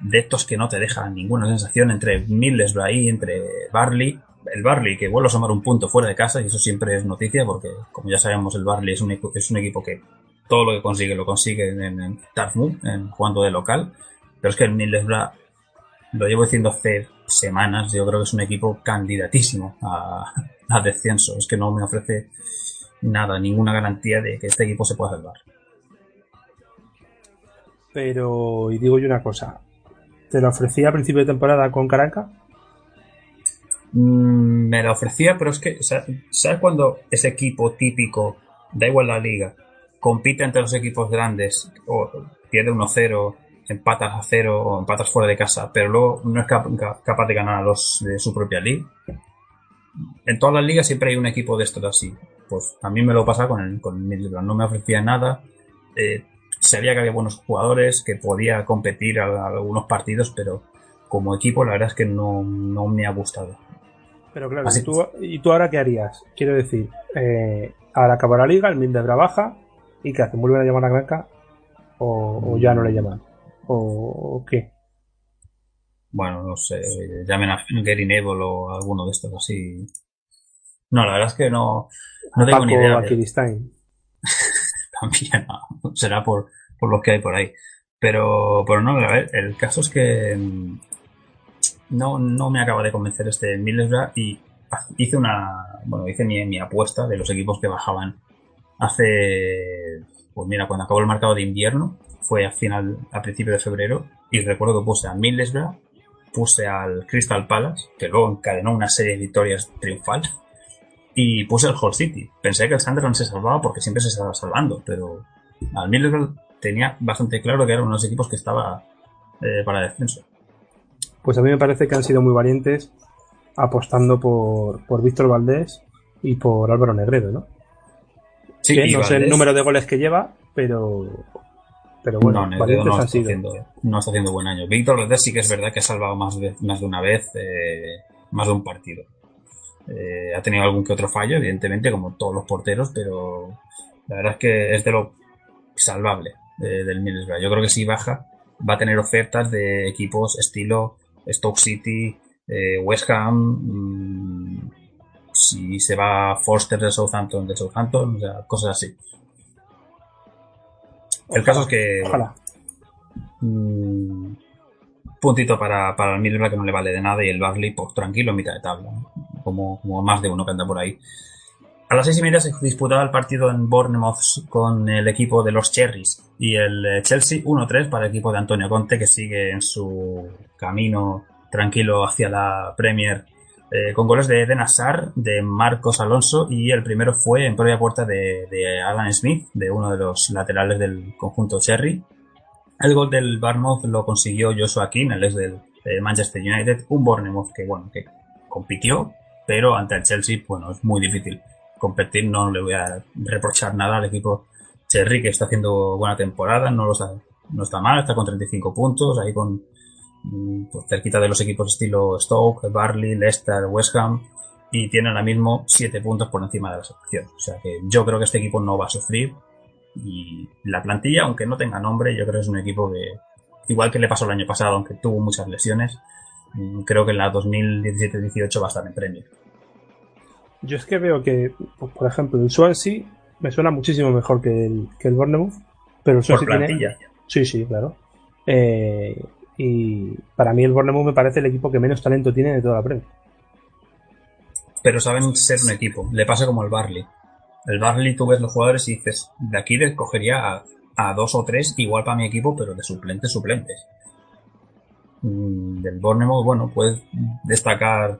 de estos que no te dejan ninguna sensación entre Middlesbrough y entre Barley. El Barley que vuelve a sumar un punto fuera de casa y eso siempre es noticia porque, como ya sabemos, el Barley es un, es un equipo que todo lo que consigue lo consigue en, en en jugando de local. Pero es que el Middlesbrough, lo llevo diciendo hace semanas, yo creo que es un equipo candidatísimo a, descenso. Es que no me ofrece nada, ninguna garantía de que este equipo se pueda salvar. Pero, y digo yo una cosa. ¿Te lo ofrecía a principio de temporada con Caracas? Mm, me la ofrecía, pero es que, sa- ¿sabes cuando ese equipo típico, da igual la liga, compite entre los equipos grandes, o pierde 1-0, empatas a 0 o empatas fuera de casa, pero luego no es cap- ca- capaz de ganar a los de su propia liga? En todas las ligas siempre hay un equipo de estos así. Pues a mí me lo pasa con el, con el. No me ofrecía nada. Eh, sabía que había buenos jugadores, que podía competir a algunos partidos, pero como equipo la verdad es que no, no me ha gustado. Pero claro, Así ¿y tú, ¿y tú ahora qué harías? Quiero decir, eh, ahora acaba la liga, el Middlesbrough baja, ¿y qué hacen? ¿Vuelven a llamar a Granca? ¿O, o ya no le llaman? ¿O, qué? bueno, no sé, llamen a Gary Neville o alguno de estos así. No, la verdad es que no, no tengo ni idea. de- (laughs) también, no, será por, por lo que hay por ahí. Pero, pero no, a ver, el caso es que mm, no, no me acaba de convencer este Middlesbrough y hice una, bueno, hice mi, mi apuesta de los equipos que bajaban hace, pues mira, cuando acabó el mercado de invierno, fue a final, a principio de febrero, y recuerdo que puse a Middlesbrough, puse al Crystal Palace, que luego encadenó una serie de victorias triunfal, y puse el Hull City. Pensé que el Sunderland se salvaba porque siempre se estaba salvando, pero al Middlesbrough tenía bastante claro que eran unos equipos que estaba eh, para descenso. Pues a mí me parece que han sido muy valientes apostando por, por Víctor Valdés y por Álvaro Negredo, ¿no? Sí, Que no sé el número de goles que lleva, pero, pero bueno, no, Negredo valientes no está, haciendo, no está haciendo buen año. Víctor Valdés sí que es verdad que ha salvado más de, más de una vez, eh, más de un partido. Eh, ha tenido algún que otro fallo, evidentemente, como todos los porteros, pero la verdad es que es de lo salvable eh, del Middlesbrough. Yo creo que si baja, va a tener ofertas de equipos estilo Stoke City, eh, West Ham, mm, si se va Forster de Southampton, de Southampton, o sea, cosas así. El caso es que Ojalá. Mm, puntito para, para el Middlesbrough que no le vale de nada y el Barley pues tranquilo en mitad de tabla ¿no? como, como más de uno que anda por ahí a las seis y media se disputaba el partido en Bournemouth con el equipo de los Cherries y el eh, Chelsea 1-3 para el equipo de Antonio Conte que sigue en su camino tranquilo hacia la Premier eh, con goles de Eden Hazard, de Marcos Alonso y el primero fue en propia puerta de, de Alan Smith, de uno de los laterales del conjunto Cherry. El gol del Bournemouth lo consiguió Joshua King, el ex del eh, Manchester United, un Bournemouth que bueno, que compitió, pero ante el Chelsea, bueno, es muy difícil competir, no le voy a reprochar nada al equipo Cherry que está haciendo buena temporada, no lo está, no está mal, está con 35 puntos, ahí con mm, pues, cerquita de los equipos estilo Stoke, Barley, Leicester, West Ham y tiene ahora mismo 7 puntos por encima de la selección. O sea que yo creo que este equipo no va a sufrir y la plantilla, aunque no tenga nombre, yo creo que es un equipo que, igual que le pasó el año pasado, aunque tuvo muchas lesiones, mm, creo que en la 2017-18 va a estar en Premier. Yo es que veo que, pues, por ejemplo, el Swansea me suena muchísimo mejor que el, que el Bournemouth, pero el Por Swansea tiene... plantilla. Sí, sí, claro. Eh, y para mí el Bournemouth me parece el equipo que menos talento tiene de toda la Premier. Pero saben ser un equipo. Le pasa como el Barley. El Barley tú ves los jugadores y dices, de aquí le cogería a, a dos o tres igual para mi equipo, pero de suplentes, suplentes. Mm, Del Bournemouth, bueno, puedes destacar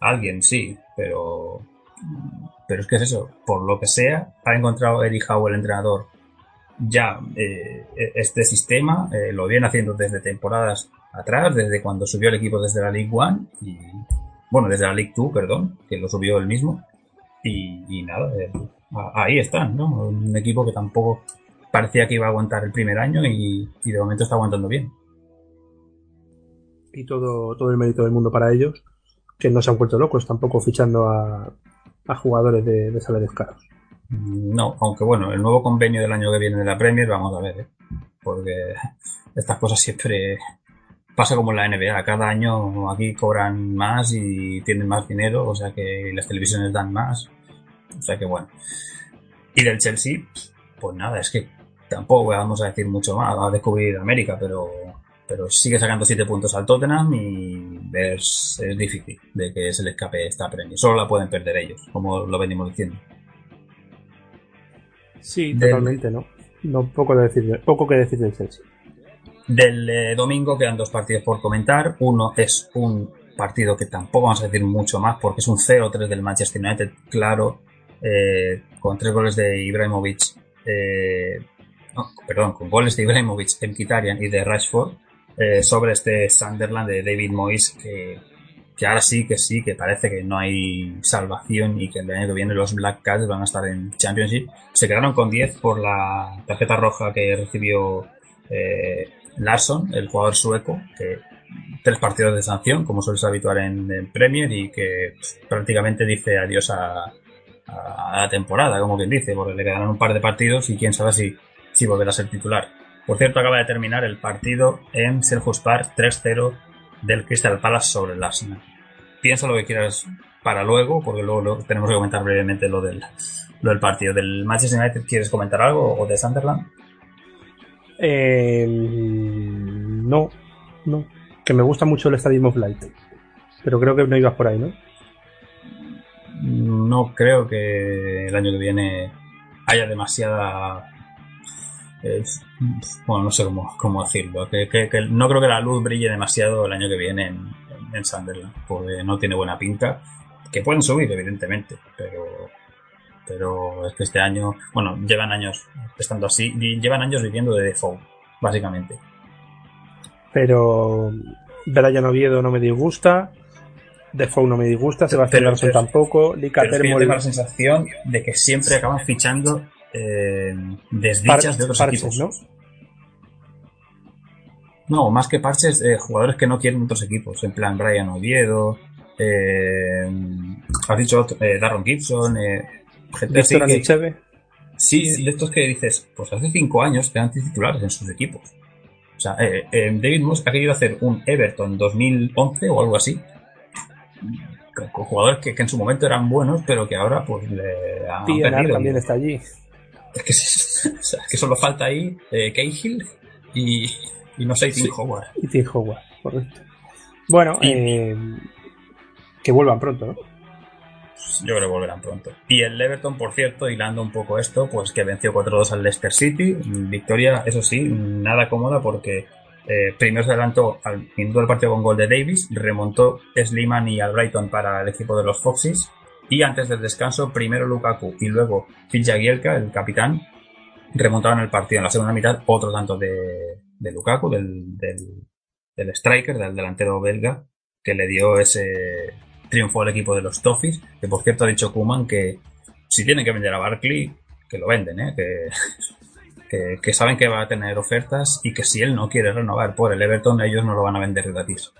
a alguien, sí, pero, pero es que es eso, por lo que sea, ha encontrado Eric Howe, el entrenador, ya eh, este sistema, eh, lo viene haciendo desde temporadas atrás, desde cuando subió el equipo desde la League One, y, bueno, desde la League Two, perdón, que lo subió él mismo, y, nada, eh, ahí están, ¿no? Un equipo que tampoco parecía que iba a aguantar el primer año y, y de momento está aguantando bien. Y todo, todo el mérito del mundo para ellos, que no se han vuelto locos tampoco fichando a, a jugadores de, salarios caros. No, aunque bueno, el nuevo convenio del año que viene de la Premier, vamos a ver, ¿eh? porque estas cosas siempre pasa como en la NBA, cada año aquí cobran más y tienen más dinero, o sea que las televisiones dan más, o sea que bueno. Y del Chelsea, pues nada, es que tampoco vamos a decir mucho más, va a descubrir América, pero, pero sigue sacando 7 puntos al Tottenham y es, es difícil de que se le escape esta Premier, solo la pueden perder ellos, como lo venimos diciendo. Sí, Del- totalmente, ¿no? No poco, de decir, poco que decir del Chelsea. Del eh, domingo quedan dos partidos por comentar. Uno es un partido que tampoco vamos a decir mucho más porque es un 0-3 del Manchester United, claro, eh, con tres goles de Ibrahimovic, eh, no, perdón, con goles de Ibrahimovic, Mkhitaryan y de Rashford eh, sobre este Sunderland de David Moyes que, que ahora sí que sí, que parece que no hay salvación y que el año que viene los Black Cats van a estar en Championship. Se quedaron con 10 por la tarjeta roja que recibió eh, Larsson, el jugador sueco, que tres partidos de sanción, como suele ser habitual en, Premier, y que pues, prácticamente dice adiós a, a- a la temporada, como quien dice, porque le quedarán un par de partidos y quién sabe si, si volverá a ser titular. Por cierto, acaba de terminar el partido en Selhurst Park 3-0 del Crystal Palace sobre el Arsenal. Piensa lo que quieras para luego, porque luego tenemos que comentar brevemente lo del, lo del partido. ¿Del Manchester United quieres comentar algo o de Sunderland? Eh, no, no. Que me gusta mucho el Stadium of Light. Pero creo que no ibas por ahí, ¿no? No creo que el año que viene haya demasiada. Eh, bueno, no sé cómo, cómo decirlo. Que, que- que no creo que la luz brille demasiado el año que viene en, en Sunderland, porque no tiene buena pinta. Que pueden subir, evidentemente, pero. Pero es que este año, bueno, llevan años estando así, llevan años viviendo de default, básicamente. Pero Brian Oviedo no me disgusta. Defoe no me disgusta. Sebastián pero- tampoco. Yo Termol- tengo la sensación de que siempre acaban fichando eh, desdichas Par- de otros parches, equipos. ¿no? No, más que parches, eh, jugadores que no quieren otros equipos. En plan, Brian Oviedo, eh, has dicho eh, Darron Gibson, eh, gente así que-. Sí, de estos que dices, pues hace cinco años eran titulares en sus equipos. O sea, David Moss ha querido hacer un Everton 2011 o algo así. Con, jugadores que, que en su momento eran buenos, pero que ahora pues le han perdido. también está allí. Es que, (laughs) o sea, es que solo falta ahí eh, Cahill y, y no sé, Tim Sí. Howard. Y Tim Howard, correcto. Bueno, Y- eh, que vuelvan pronto, ¿no? Yo creo que volverán pronto. Y el Everton, por cierto, hilando un poco esto, pues que venció 4-2 al Leicester City. Victoria, eso sí, nada cómoda porque eh, primero se adelantó al minuto del partido con gol de Davis, remontó Sliman y al Brighton para el equipo de los Foxes. Y antes del descanso, primero Lukaku y luego Phil Jagielka, el capitán, remontaron el partido en la segunda mitad. Otro tanto de, Lukaku, del, del, del striker, del delantero belga, que le dio ese triunfo al equipo de los Toffees, que por cierto ha dicho Kuman que si tienen que vender a Barkley, que lo venden, ¿eh? que, (laughs) que, que saben que va a tener ofertas y que si él no quiere renovar por el Everton, ellos no lo van a vender gratis.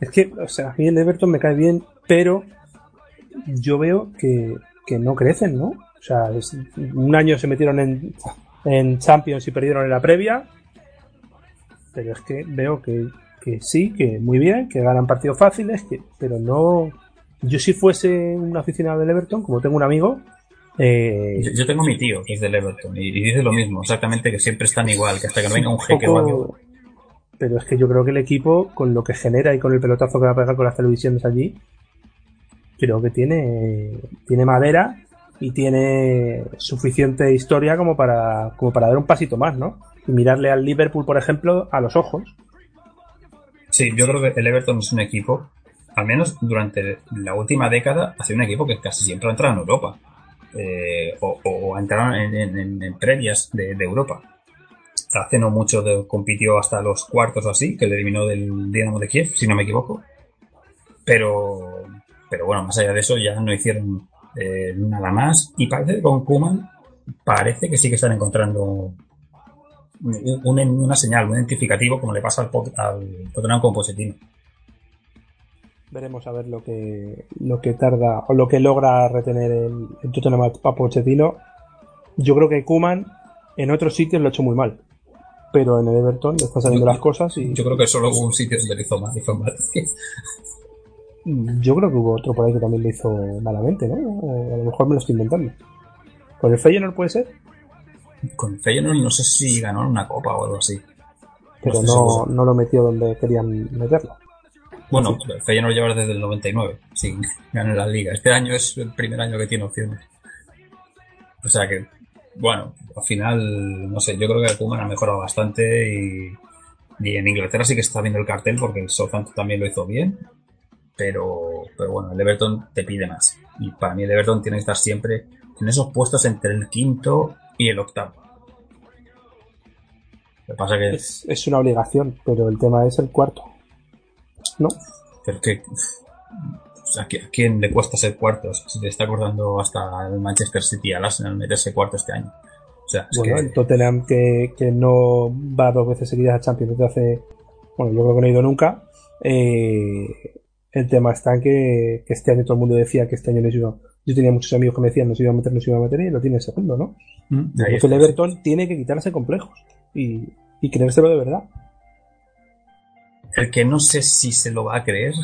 Es que, o sea, a mí el Everton me cae bien, pero yo veo que, que no crecen, ¿no? O sea, es- un año se metieron en, en Champions y perdieron en la previa, pero es que veo que, que sí, que muy bien, que ganan partidos fáciles, que, pero no... Yo si fuese un aficionado del Everton, como tengo un amigo, eh, Yo, yo tengo mi tío que es del Everton y, y dice lo mismo, exactamente que siempre están igual, que hasta que no venga un jeque o algo. poco- Pero es que yo creo que el equipo, con lo que genera y con el pelotazo que va a pegar con las televisiones allí, creo que tiene, tiene madera y tiene suficiente historia como para, como para dar un pasito más, ¿no? Y mirarle al Liverpool, por ejemplo, a los ojos. Sí, yo creo que el Everton es un equipo, al menos durante la última década, ha sido un equipo que casi siempre ha entrado en Europa. Eh, o, o ha entrado en, previas de, Europa. Hace no mucho compitió hasta los cuartos o así, que le eliminó del Dinamo de Kiev, si no me equivoco. Pero, pero bueno, más allá de eso ya no hicieron eh, nada más. Y parece que con Kuman parece que sí que están encontrando un- un- una señal, un identificativo, como le pasa al, al Tottenham con Pochettino. Veremos a ver lo que, lo que tarda o lo que logra retener el, el Tottenham a a Pochettino. Yo creo que Kuman en otros sitios lo ha hecho muy mal. Pero en el Everton le están saliendo Yo- las cosas y Yo creo que solo hubo un sitio donde lo hizo mal. Hizo mal. Yo creo que hubo otro por ahí que también lo hizo malamente, ¿no? O a lo mejor me lo estoy inventando. ¿Con el Feyenoord puede ser? Con el Feyenoord no sé si ganó una copa o algo así. Pero no, no lo metió donde querían meterlo. Bueno, el Feyenoord lleva desde el 99 sin (laughs) ganar la liga. Este año es el primer año que tiene opciones. O sea que, bueno, al final, no sé, yo creo que Koeman ha mejorado bastante y, y en Inglaterra sí que está viendo el cartel porque el Southampton también lo hizo bien. Pero, pero bueno, el Everton te pide más. Y para mí el Everton tiene que estar siempre en esos puestos entre el quinto y el octavo. Lo que pasa que Es, es una obligación, pero el tema es el cuarto. ¿No? Pero que. O sea, ¿a quién le cuesta ser cuarto? O sea, se le está acordando hasta el Manchester City al Arsenal meterse cuarto este año. O sea, es Bueno, que. el Tottenham que, que no va dos veces seguidas a Champions desde hace. Bueno, yo creo que no ha ido nunca. Eh, el tema está en que, que este año todo el mundo decía que este año se iba. Yo tenía muchos amigos que me decían no se iba a meter, no se iba a meter y lo tiene el segundo, ¿no? Mm, el. Everton tiene que quitarse complejos y, y creérselo de verdad. El que no sé si se lo va a creer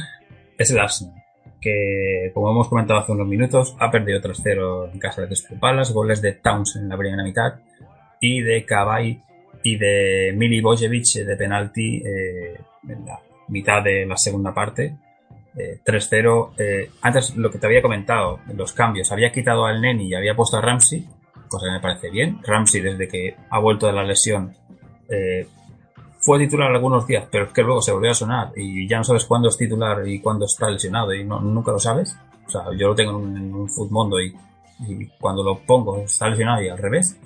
es el Arsenal. Que, como hemos comentado hace unos minutos, ha perdido 3-0 en casa de Crystal Palace, goles de Towns en la primera mitad y de Kabay y de Milivojevic de penalti eh, en la mitad de la segunda parte. Eh, 3-0. Eh, antes, lo que te había comentado, los cambios. Había quitado al Neni y había puesto a Ramsey, cosa que me parece bien. Ramsey, desde que ha vuelto de la lesión, eh, fue titular algunos días, pero es que luego se volvió a sonar y ya no sabes cuándo es titular y cuándo está lesionado y nunca lo sabes. O sea, yo lo tengo en un, en un Futmundo y, y cuando lo pongo está lesionado y al revés.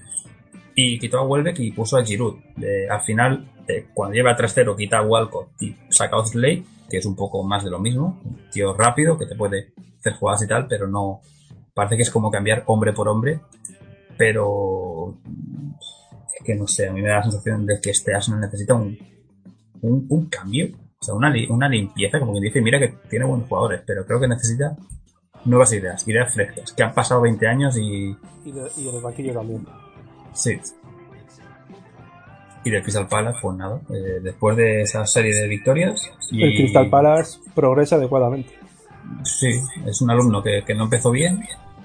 Y quitó a Welbeck y puso a Giroud. Eh, al final, eh, cuando lleva 3-0, quita a Walcott y saca a Oxlade, que es un poco más de lo mismo. Un tío rápido que te puede hacer jugadas y tal, pero no. Parece que es como cambiar hombre por hombre. Pero es que no sé, a mí me da la sensación de que este Arsenal necesita un, un, un cambio, o sea, una, una limpieza, como quien dice, mira que tiene buenos jugadores, pero creo que necesita nuevas ideas, ideas frescas, que han pasado 20 años y Y, de- y del banquillo también. sí. Y del Crystal Palace, pues nada, eh, después de esa serie de victorias. Y, El Crystal Palace progresa adecuadamente. Sí, es un alumno que, que no empezó bien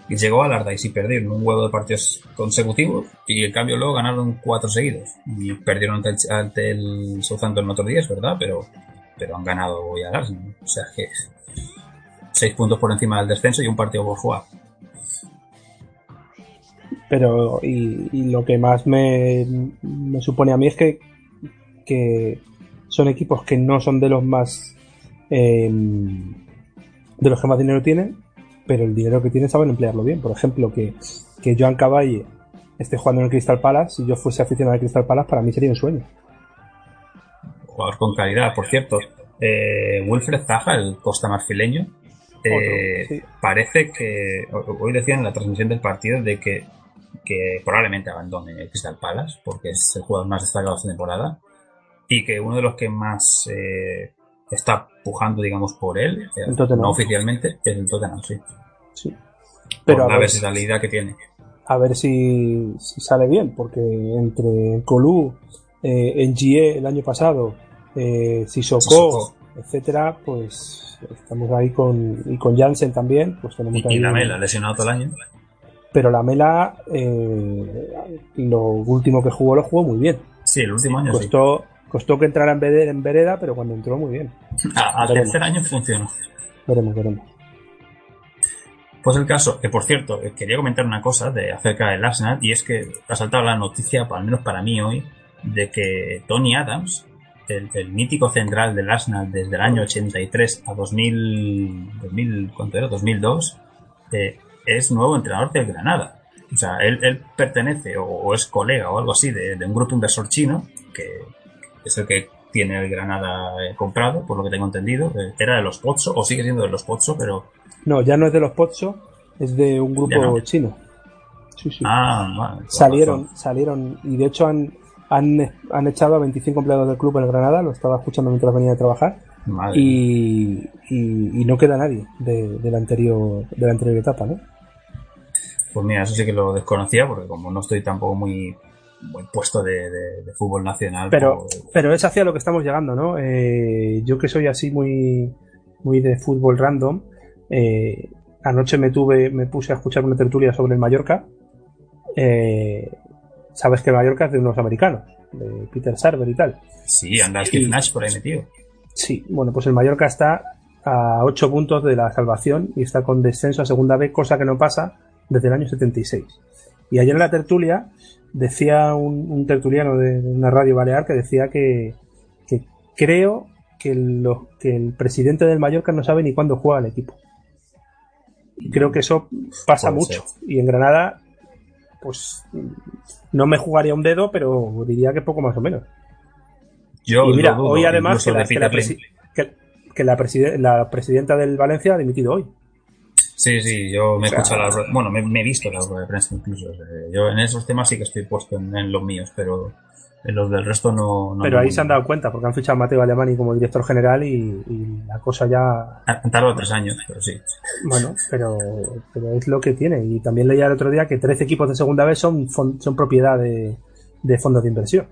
y llegó a Lardais y perdieron un huevo de partidos consecutivos y en cambio luego ganaron cuatro seguidos y perdieron ante el, ante el Southampton otros días, ¿verdad? Pero, pero han ganado hoy al Arsenal. O sea que seis puntos por encima del descenso y un partido por jugar. Pero, y, y lo que más me, me supone a mí es que, que son equipos que no son de los más. eh, de los que más dinero tienen, pero el dinero que tienen saben emplearlo bien. Por ejemplo, que, que Joan Caballe esté jugando en el Crystal Palace, si yo fuese aficionado al Crystal Palace, para mí sería un sueño. Jugador con calidad, por cierto. Eh, Wilfred Zaha, el costa marfileño, eh, Otro, sí. parece que ho- hoy decían en la transmisión del partido de que, que probablemente abandone el Crystal Palace porque es el jugador más destacado de esta temporada y que uno de los que más eh, está pujando, digamos, por él, eh, El no oficialmente, es el Tottenham, sí. Sí. Por Pero a la ver, versatilidad que tiene. a ver si, si sale bien, porque entre Colú, eh, NGE el año pasado, eh, Sissoko, Sissoko. etcétera, pues estamos ahí con, y con Jansen también, pues tenemos Y, ahí y la Mela, lesionado todo el año. Pero la Mela, eh, lo último que jugó lo jugó muy bien. Sí, el último año sí. Costó, costó que entrara en vereda, en vereda, pero cuando entró muy bien. (laughs) A- Al veremos. tercer año funcionó. Veremos, veremos. Pues el caso, que por cierto, eh, quería comentar una cosa de acerca del Arsenal, y es que ha saltado la noticia, al menos para mí hoy, de que Tony Adams el, el mítico central del Arsenal desde el año 83 a 2000, 2000 ¿cuánto era? 2002, eh, es nuevo entrenador del Granada. O sea, él, él pertenece o, o es colega o algo así de, de un grupo inversor chino que es el que tiene el Granada eh, comprado, por lo que tengo entendido. Eh, era de los Pozzo, o sigue siendo de los Pozzo, pero... No, ya no es de los Pozzo, es de un grupo no. chino. Sí, sí. Ah, vale, salieron, razón. salieron y de hecho han, han, han echado a 25 empleados del club en el Granada, lo estaba escuchando mientras venía de trabajar y, y, y no queda nadie de, de la anterior de la anterior etapa, ¿no? Pues mira, eso sí que lo desconocía, porque como no estoy tampoco muy, muy puesto de, de- de fútbol nacional, Pero, pues, pero es hacia lo que estamos llegando, ¿no? Eh, yo que soy así muy, muy de fútbol random, eh, anoche me tuve, me puse a escuchar una tertulia sobre el Mallorca. Eh, Sabes que Mallorca es de unos americanos, de Peter Sarver y tal. sí, anda Steve Nash por ahí metido. Sí, bueno, pues el Mallorca está a 8 puntos de la salvación y está con descenso a segunda vez, cosa que no pasa desde el año 76. Y ayer en la tertulia decía un, un tertuliano de, una radio balear que decía que, que creo que, lo- que el presidente del Mallorca no sabe ni cuándo juega el equipo. Y creo que eso pasa Puede mucho. Y en Granada, pues no me jugaría un dedo, pero diría que poco más o menos. Yo y mira, hoy además que la, que la Peter presi- Lim. que- que la preside- la presidenta del Valencia ha dimitido hoy. Sí, sí, yo me he O sea- escuchado la bueno, me, me he visto la rueda de prensa incluso. o sea, yo en esos temas sí que estoy puesto en, en los míos, pero en los del resto no. no pero ahí se han dado cuenta porque han fichado a Mateo Alemani como director general y, y la cosa ya Han tardado tres años, pero sí. bueno pero, pero es lo que tiene y también leía el otro día que 13 equipos de segunda vez son son propiedad de, de fondos de inversión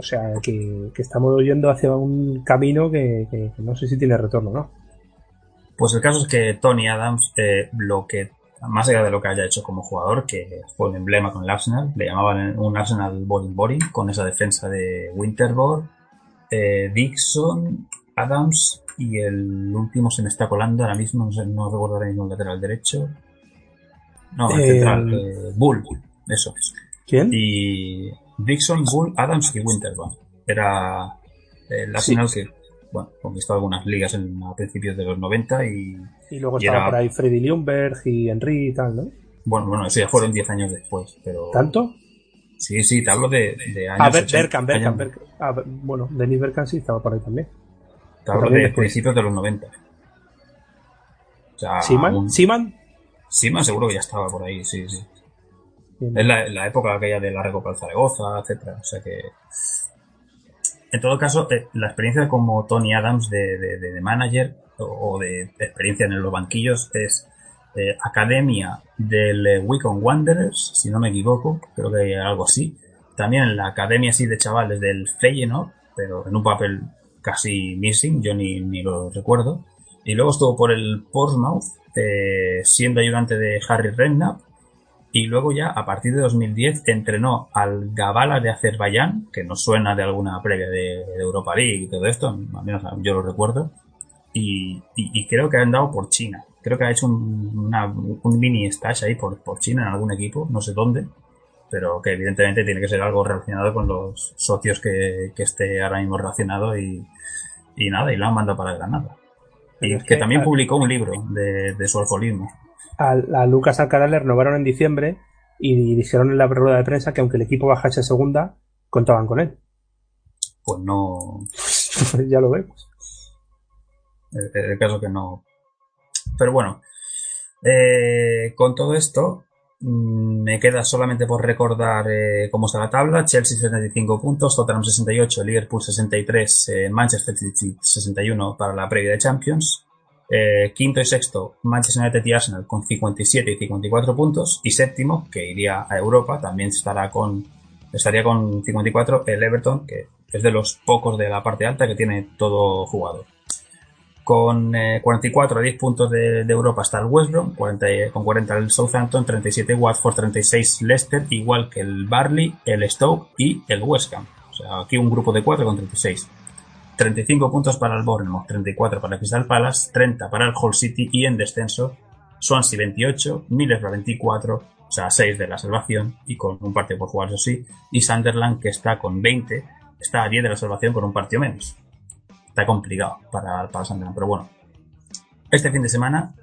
o sea que, que estamos yendo hacia un camino que, que- que no sé si tiene retorno no Pues el caso es que Tony Adams, eh, lo que, más allá de lo que haya hecho como jugador, que fue un emblema con el Arsenal, le llamaban un Arsenal Boring Boring, con esa defensa de Winterborg, eh, Dixon, Adams, y el último se me está colando ahora mismo, no, sé, no recuerdo ahora mismo el lateral derecho. No, el Eh, central, eh, Bull, eso. ¿quién? Y Dixon, Bull, Adams y Winterborg. Era el Arsenal que, bueno, conquistó algunas ligas en, a principios de los 90 y y luego y estaba era- por ahí Freddy Ljungberg y Henry y tal ¿no? Bueno, bueno, eso ya fueron 10 años después, pero... ¿tanto? Sí, sí, te hablo de, de años... Ah, Ber- 80, Bergkamp, Bergkamp, años- Bergkamp. Ah, bueno, Denis Bergkamp sí estaba por ahí también. Te hablo también de después. principios de los 90. O sea, ¿Seaman? un- ¿Seaman? Seaman seguro que ya estaba por ahí, sí, sí. Es la, la época aquella de la Recopa del Zaragoza, etcétera. O sea que... En todo caso, eh, la experiencia como Tony Adams de, de- de- de manager o, o de experiencia en los banquillos es eh, academia del eh, Wycombe Wanderers, si no me equivoco, creo que hay algo así. También en la academia así de chavales del Feyenoord, pero en un papel casi missing, yo ni, ni lo recuerdo. Y luego estuvo por el Portsmouth, eh, siendo ayudante de Harry Redknapp, y luego ya a partir de 2010 entrenó al Gabala de Azerbaiyán, que nos suena de alguna previa de, de Europa League y todo esto, al menos yo lo recuerdo, y, y- y creo que ha andado por China. Creo que ha hecho un, una- un mini stage ahí por, por China en algún equipo, no sé dónde, pero que evidentemente tiene que ser algo relacionado con los socios que, que esté ahora mismo relacionado y, y nada, y lo han mandado para Granada. Y es que que- también publicó un libro de, de su alcoholismo. A, a Lucas Alcaraz le renovaron en diciembre y dijeron en la rueda de prensa que aunque el equipo bajase a segunda, contaban con él. Pues no, (laughs) ya lo vemos. el, el caso que no. Pero bueno, eh, con todo esto, mm, me queda solamente por recordar eh, cómo está la tabla. Chelsea 75 puntos, Tottenham 68, Liverpool 63, eh, Manchester City 61 para la previa de Champions. Eh, quinto y sexto, Manchester United y Arsenal con 57 y 54 puntos. Y séptimo, que iría a Europa, también estará con, estaría con 54 el Everton, que es de los pocos de la parte alta que tiene todo jugado. Con eh, 44 a 10 puntos de, Europa está el West Brom, 40, eh, con 40 el Southampton, 37 Watford, 36 Leicester, igual que el Barley, el Stoke y el West Ham. O sea, aquí un grupo de 4 con 36. 35 puntos para el Bournemouth, 34 para el Crystal Palace, 30 para el Hull City y en descenso Swansea 28, Middlesbrough 24, o sea, 6 de la salvación y con un partido por jugar, eso sí, y Sunderland que está con 20, está a 10 de la salvación con un partido menos. Está complicado para, para Sunderland, pero bueno. Este fin de semana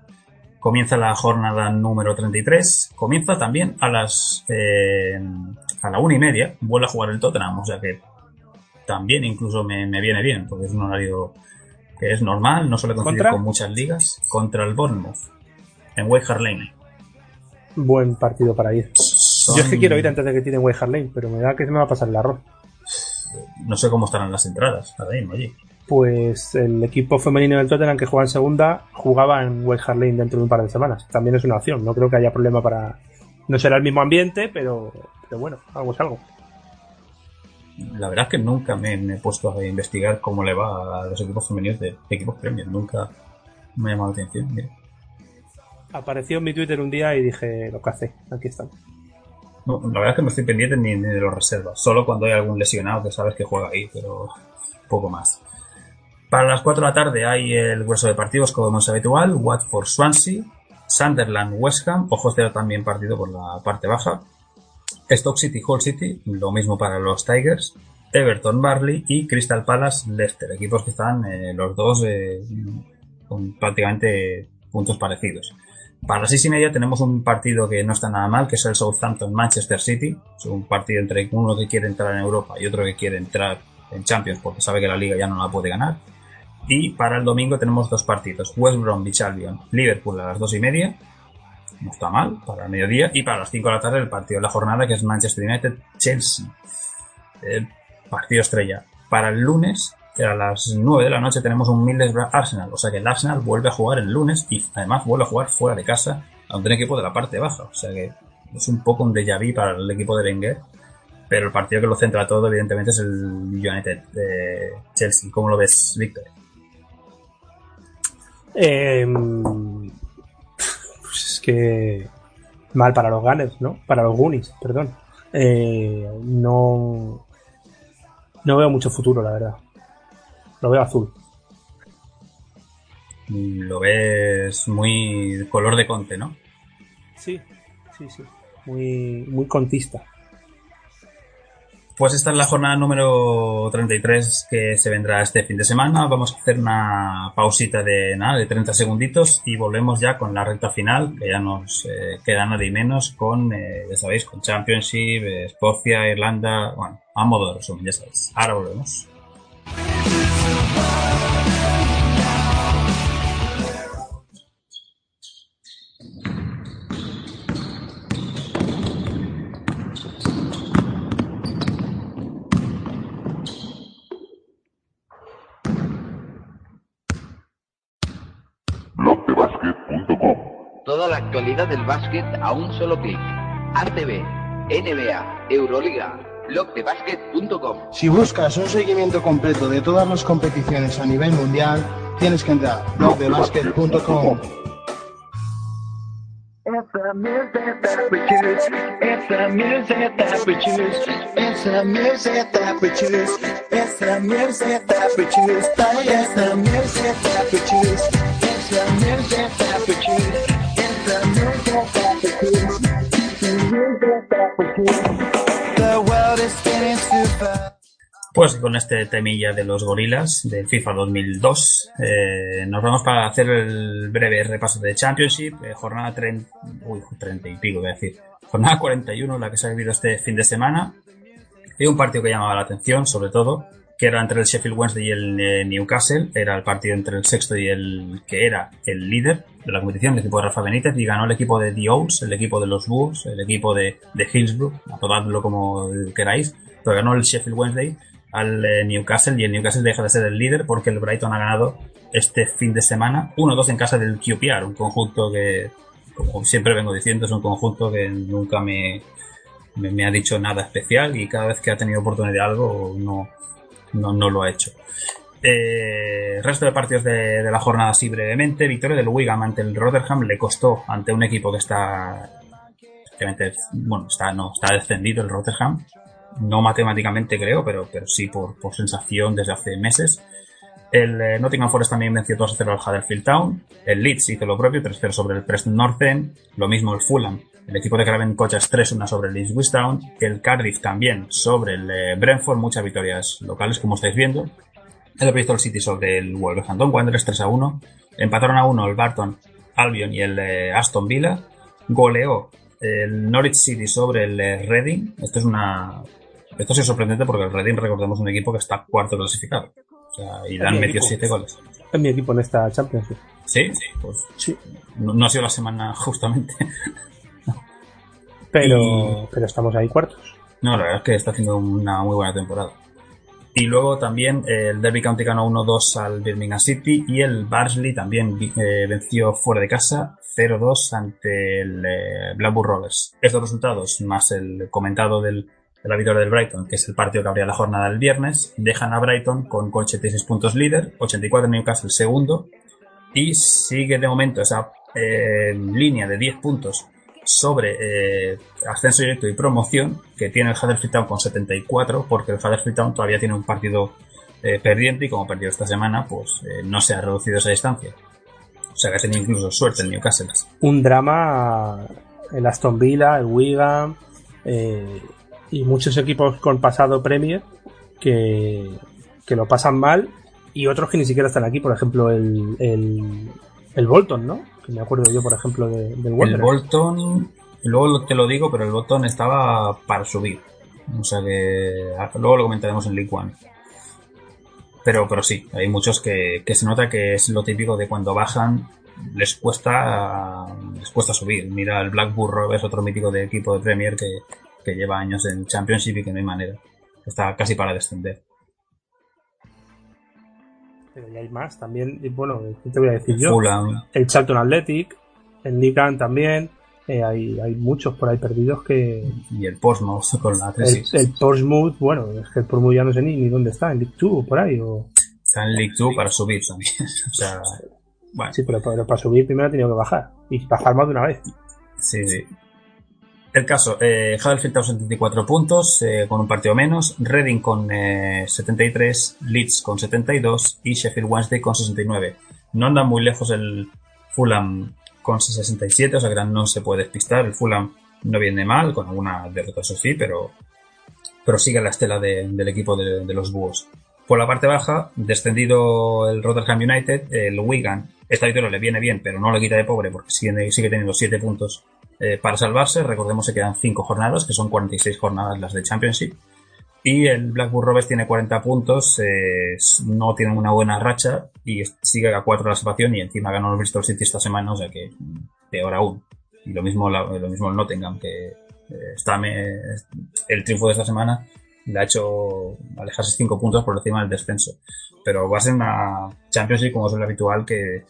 comienza la jornada número 33. Comienza también a las eh, a la una y media. Vuelve a jugar el Tottenham, o sea que también incluso me, me viene bien, porque es un horario que es normal, no suele coincidir ¿Contra? con muchas ligas. Contra el Bournemouth, en Hart Lane. Buen partido para ir. Son- Yo es que quiero ir antes de que tiren Way Hart Lane, pero me da que se me va a pasar el arroz. No sé cómo estarán las entradas ahora mismo allí. Pues el equipo femenino del Tottenham que juega en segunda jugaba en Way Hart Lane dentro de un par de semanas. También es una opción. No creo que haya problema para. No será el mismo ambiente, pero, pero bueno, algo es algo. La verdad es que nunca me, me he puesto a investigar cómo le va a los equipos femeninos de equipos premios. Nunca me ha llamado la atención. mira. Apareció en mi Twitter un día y dije, lo que hace, aquí están. No, la verdad es que no estoy pendiente ni, ni de los reservas. Solo cuando hay algún lesionado que sabes que juega ahí, pero poco más. Para las 4 de la tarde hay el grueso de partidos como es habitual. Watford Swansea, Sunderland West Ham, ojos de también partido por la parte baja. Stoke City Hull City, lo mismo para los Tigers. Everton Barley y Crystal Palace Leicester, equipos que están eh, los dos eh, con prácticamente puntos parecidos. Para las seis y media tenemos un partido que no está nada mal, que es el Southampton Manchester City. Es un partido entre uno que quiere entrar en Europa y otro que quiere entrar en Champions porque sabe que la liga ya no la puede ganar. Y para el domingo tenemos dos partidos. West Bromwich Albion, Liverpool a las dos y media. No está mal, para el mediodía. Y para las 5 de la tarde el partido de la jornada que es Manchester United Chelsea. El partido estrella. Para el lunes, a las 9 de la noche, tenemos un Middlesbrough Arsenal. O sea que el Arsenal vuelve a jugar el lunes y además vuelve a jugar fuera de casa ante un equipo de la parte baja. O sea que es un poco un déjà vu para el equipo de Wenger. Pero el partido que lo centra todo, evidentemente, es el United de Chelsea. ¿Cómo lo ves, Víctor? Eh, que mal para los Gunners, ¿no? Para los Goonies, perdón. Eh, no, no veo mucho futuro, la verdad. Lo veo azul. Lo ves muy color de conte, ¿no? Sí, sí, sí. Muy, muy contista. Pues esta es la jornada número 33 que se vendrá este fin de semana. Vamos a hacer una pausita de nada, de 30 segunditos y volvemos ya con la recta final, que ya nos eh, queda nada y menos con, eh, ya sabéis, con Championship, eh, Escocia, Irlanda, bueno, a modo de resumen, ya sabéis. Ahora volvemos. Toda la actualidad del básquet a un solo clic. ACB, NBA, Euroliga, blogdebasket.com. Si buscas un seguimiento completo de todas las competiciones a nivel mundial, tienes que entrar a blogdebasket.com. It's the music that we choose. It's the music that we choose. It's the music that we choose. It's the music that we choose. It's the music that we choose. It's the music that we choose. Pues con este temilla de los gorilas del FIFA 2002, eh, nos vamos para hacer el breve repaso de Championship, eh, jornada 30, uy, 30 y pico, voy a decir, jornada 41, la que se ha vivido este fin de semana. Y un partido que llamaba la atención, sobre todo, que era entre el Sheffield Wednesday y el eh, Newcastle, era el partido entre el sexto y el que era el líder de la competición, el equipo de Rafa Benítez, y ganó el equipo de The Owls, el equipo de los Bulls, el equipo de, de Hillsborough, apodadlo como queráis, pero ganó el Sheffield Wednesday al eh, Newcastle y el Newcastle deja de ser el líder porque el Brighton ha ganado este fin de semana 1-2 en casa del QPR, un conjunto que, como siempre vengo diciendo, es un conjunto que nunca me, me, me ha dicho nada especial y cada vez que ha tenido oportunidad de algo no, no, no lo ha hecho. Eh, resto de partidos de, la jornada así brevemente. Victoria del Wigan ante el Rotherham le costó ante un equipo que está bueno, está, no, está descendido el Rotherham. No matemáticamente creo, pero, pero sí por, por sensación desde hace meses. El eh, Nottingham Forest también venció 2-0 al Huddersfield Town. El Leeds hizo lo propio, 3-0 sobre el Preston North End. Lo mismo el Fulham el equipo de Craven Cochas 3-1 sobre el Ipswich Town, el Cardiff también sobre el eh, Brentford, muchas victorias locales como estáis viendo, el Bristol City sobre el Wolverhampton Wanderers 3-1, empataron a 1 el Barton Albion y el eh, Aston Villa, goleó el Norwich City sobre el eh, Reading, esto es una... Esto sí es sorprendente porque el Reading, recordemos, un equipo que está cuarto clasificado. O sea, y le han metido equipo. 7 goles. Es mi equipo en esta Championship. Sí, sí, pues Sí. no, no ha sido la semana (laughs) justamente. Pero, Y- pero estamos ahí cuartos. No, la verdad es que está haciendo una muy buena temporada. Y luego también eh, el Derby County ganó 1-2 al Birmingham City y el Barnsley también eh, venció fuera de casa 0-2 ante el eh, Blackburn Rovers. Estos resultados, más el comentado del, de la victoria del Brighton, que es el partido que abría la jornada del viernes, dejan a Brighton con 86 puntos líder, 84 Newcastle segundo, y sigue de momento esa eh, línea de 10 puntos sobre eh, ascenso directo y promoción que tiene el Huddersfield Town con 74 porque el Huddersfield Town todavía tiene un partido eh, perdiente y como perdió esta semana pues eh, no se ha reducido esa distancia o sea que ha tenido incluso suerte el Newcastle Un drama, el Aston Villa, el Wigan y muchos equipos con pasado Premier que, que lo pasan mal y otros que ni siquiera están aquí. Por ejemplo, el, el Bolton, ¿no? Que me acuerdo yo, por ejemplo, de- del el Wanderers. Bolton luego te lo digo pero el Bolton estaba para subir o sea que ah, luego lo comentaremos en League One pero, pero sí, hay muchos que, que se nota que es lo típico de cuando bajan les cuesta les cuesta subir. Mira, el Blackburn Rovers, otro mítico de equipo de Premier que, que lleva años en Championship y que no hay manera. Está casi para descender. Pero ya hay más también. y bueno, ¿qué te voy a decir yo? Fulham, El Charlton Athletic, el Nican también. eh, hay, hay muchos por ahí perdidos que. y el Portsmouth con la El, crisis. el Portsmouth, bueno, es que el Portsmouth ya no sé ni, ni dónde está, en League 2 por ahí. O... Está en League 2 para subir también. (laughs) o sea, bueno, Sí, pero, pero para subir primero ha tenido que bajar. Y bajar más de una vez. sí, sí. El caso, eh, Huddersfield Town 74 puntos, eh, con un partido menos, Reading con eh, 73, Leeds con 72 y Sheffield Wednesday con 69. No andan muy lejos el Fulham con 67, o sea que no se puede despistar. El Fulham no viene mal, con alguna derrota, eso sí, pero, pero sigue la estela de- del equipo de, de los búhos. Por la parte baja, descendido el Rotherham United, el Wigan. Esta victoria le viene bien, pero no le quita de pobre porque sigue, sigue teniendo 7 puntos eh, para salvarse. Recordemos que quedan 5 jornadas, que son 46 jornadas las de Championship. Y el Blackburn Rovers tiene 40 puntos, eh, no tiene una buena racha y sigue a 4 de la salvación y encima ganó el Bristol City esta semana, o sea que peor aún. Y lo mismo, la- lo mismo el Nottingham, que eh, está me- el triunfo de esta semana le ha hecho alejarse 5 puntos por encima del descenso. Pero va a ser una Championship, como es lo habitual, que,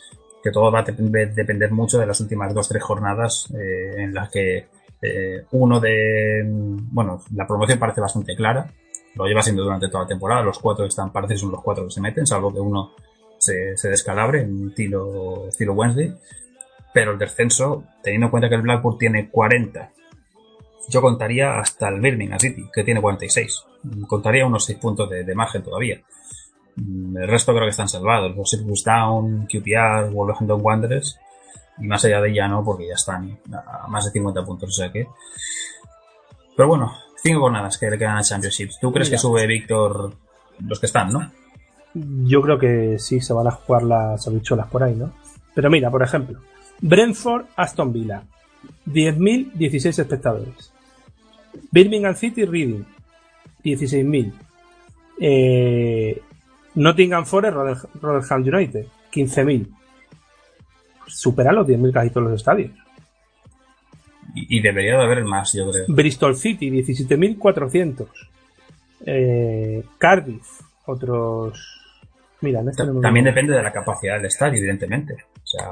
que todo va a dep- depender mucho de las últimas 2-3 jornadas eh, en las que eh, uno de... Bueno, la promoción parece bastante clara, lo lleva siendo durante toda la temporada, los cuatro que están, parece son los cuatro que se meten, salvo que uno se, se descalabre en estilo, estilo Wednesday. Pero el descenso, teniendo en cuenta que el Blackburn tiene 40, yo contaría hasta el Birmingham City, que tiene 46. Contaría unos 6 puntos de margen todavía. Mm, El resto creo que están salvados. Los Ipswich Town, QPR, Wolverhampton Wanderers. Y más allá de ella no, porque ya están a más de 50 puntos. O sea que. Pero bueno, 5 jornadas que le quedan a Championship. ¿Tú crees Mira. que sube Víctor los que están, no? Yo creo que sí se van a jugar las habichuelas por ahí, ¿no? Pero mira, por ejemplo, Brentford, Aston Villa, 10.016 espectadores. Birmingham City, Reading, 16.000. Eh, Nottingham Forest, Rother- Rotherham United, 15.000. Superan los 10.000 casi todos los estadios. Y, y debería de haber más, yo creo. Bristol City, 17.400. Eh, Cardiff, otros... Mira, este no También depende de la capacidad del estadio, evidentemente. O sea,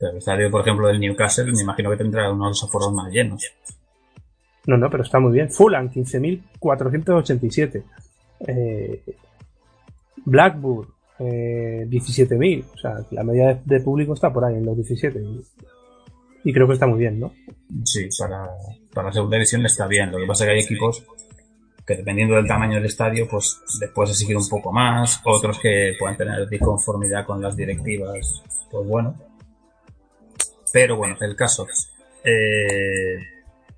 el estadio, por ejemplo, del Newcastle, me imagino que tendrá unos aforos más llenos. No, no, pero está muy bien. Fulham, 15.487. Eh, Blackburn, eh, 17.000. O sea, la media de, público está por ahí, en los 17. Y, creo que está muy bien, ¿no? Sí, para, para la segunda división está bien. Lo que pasa es que hay equipos que dependiendo del tamaño del estadio, pues después exigir un poco más, otros que puedan tener disconformidad con las directivas, pues bueno. Pero bueno, el caso. Eh,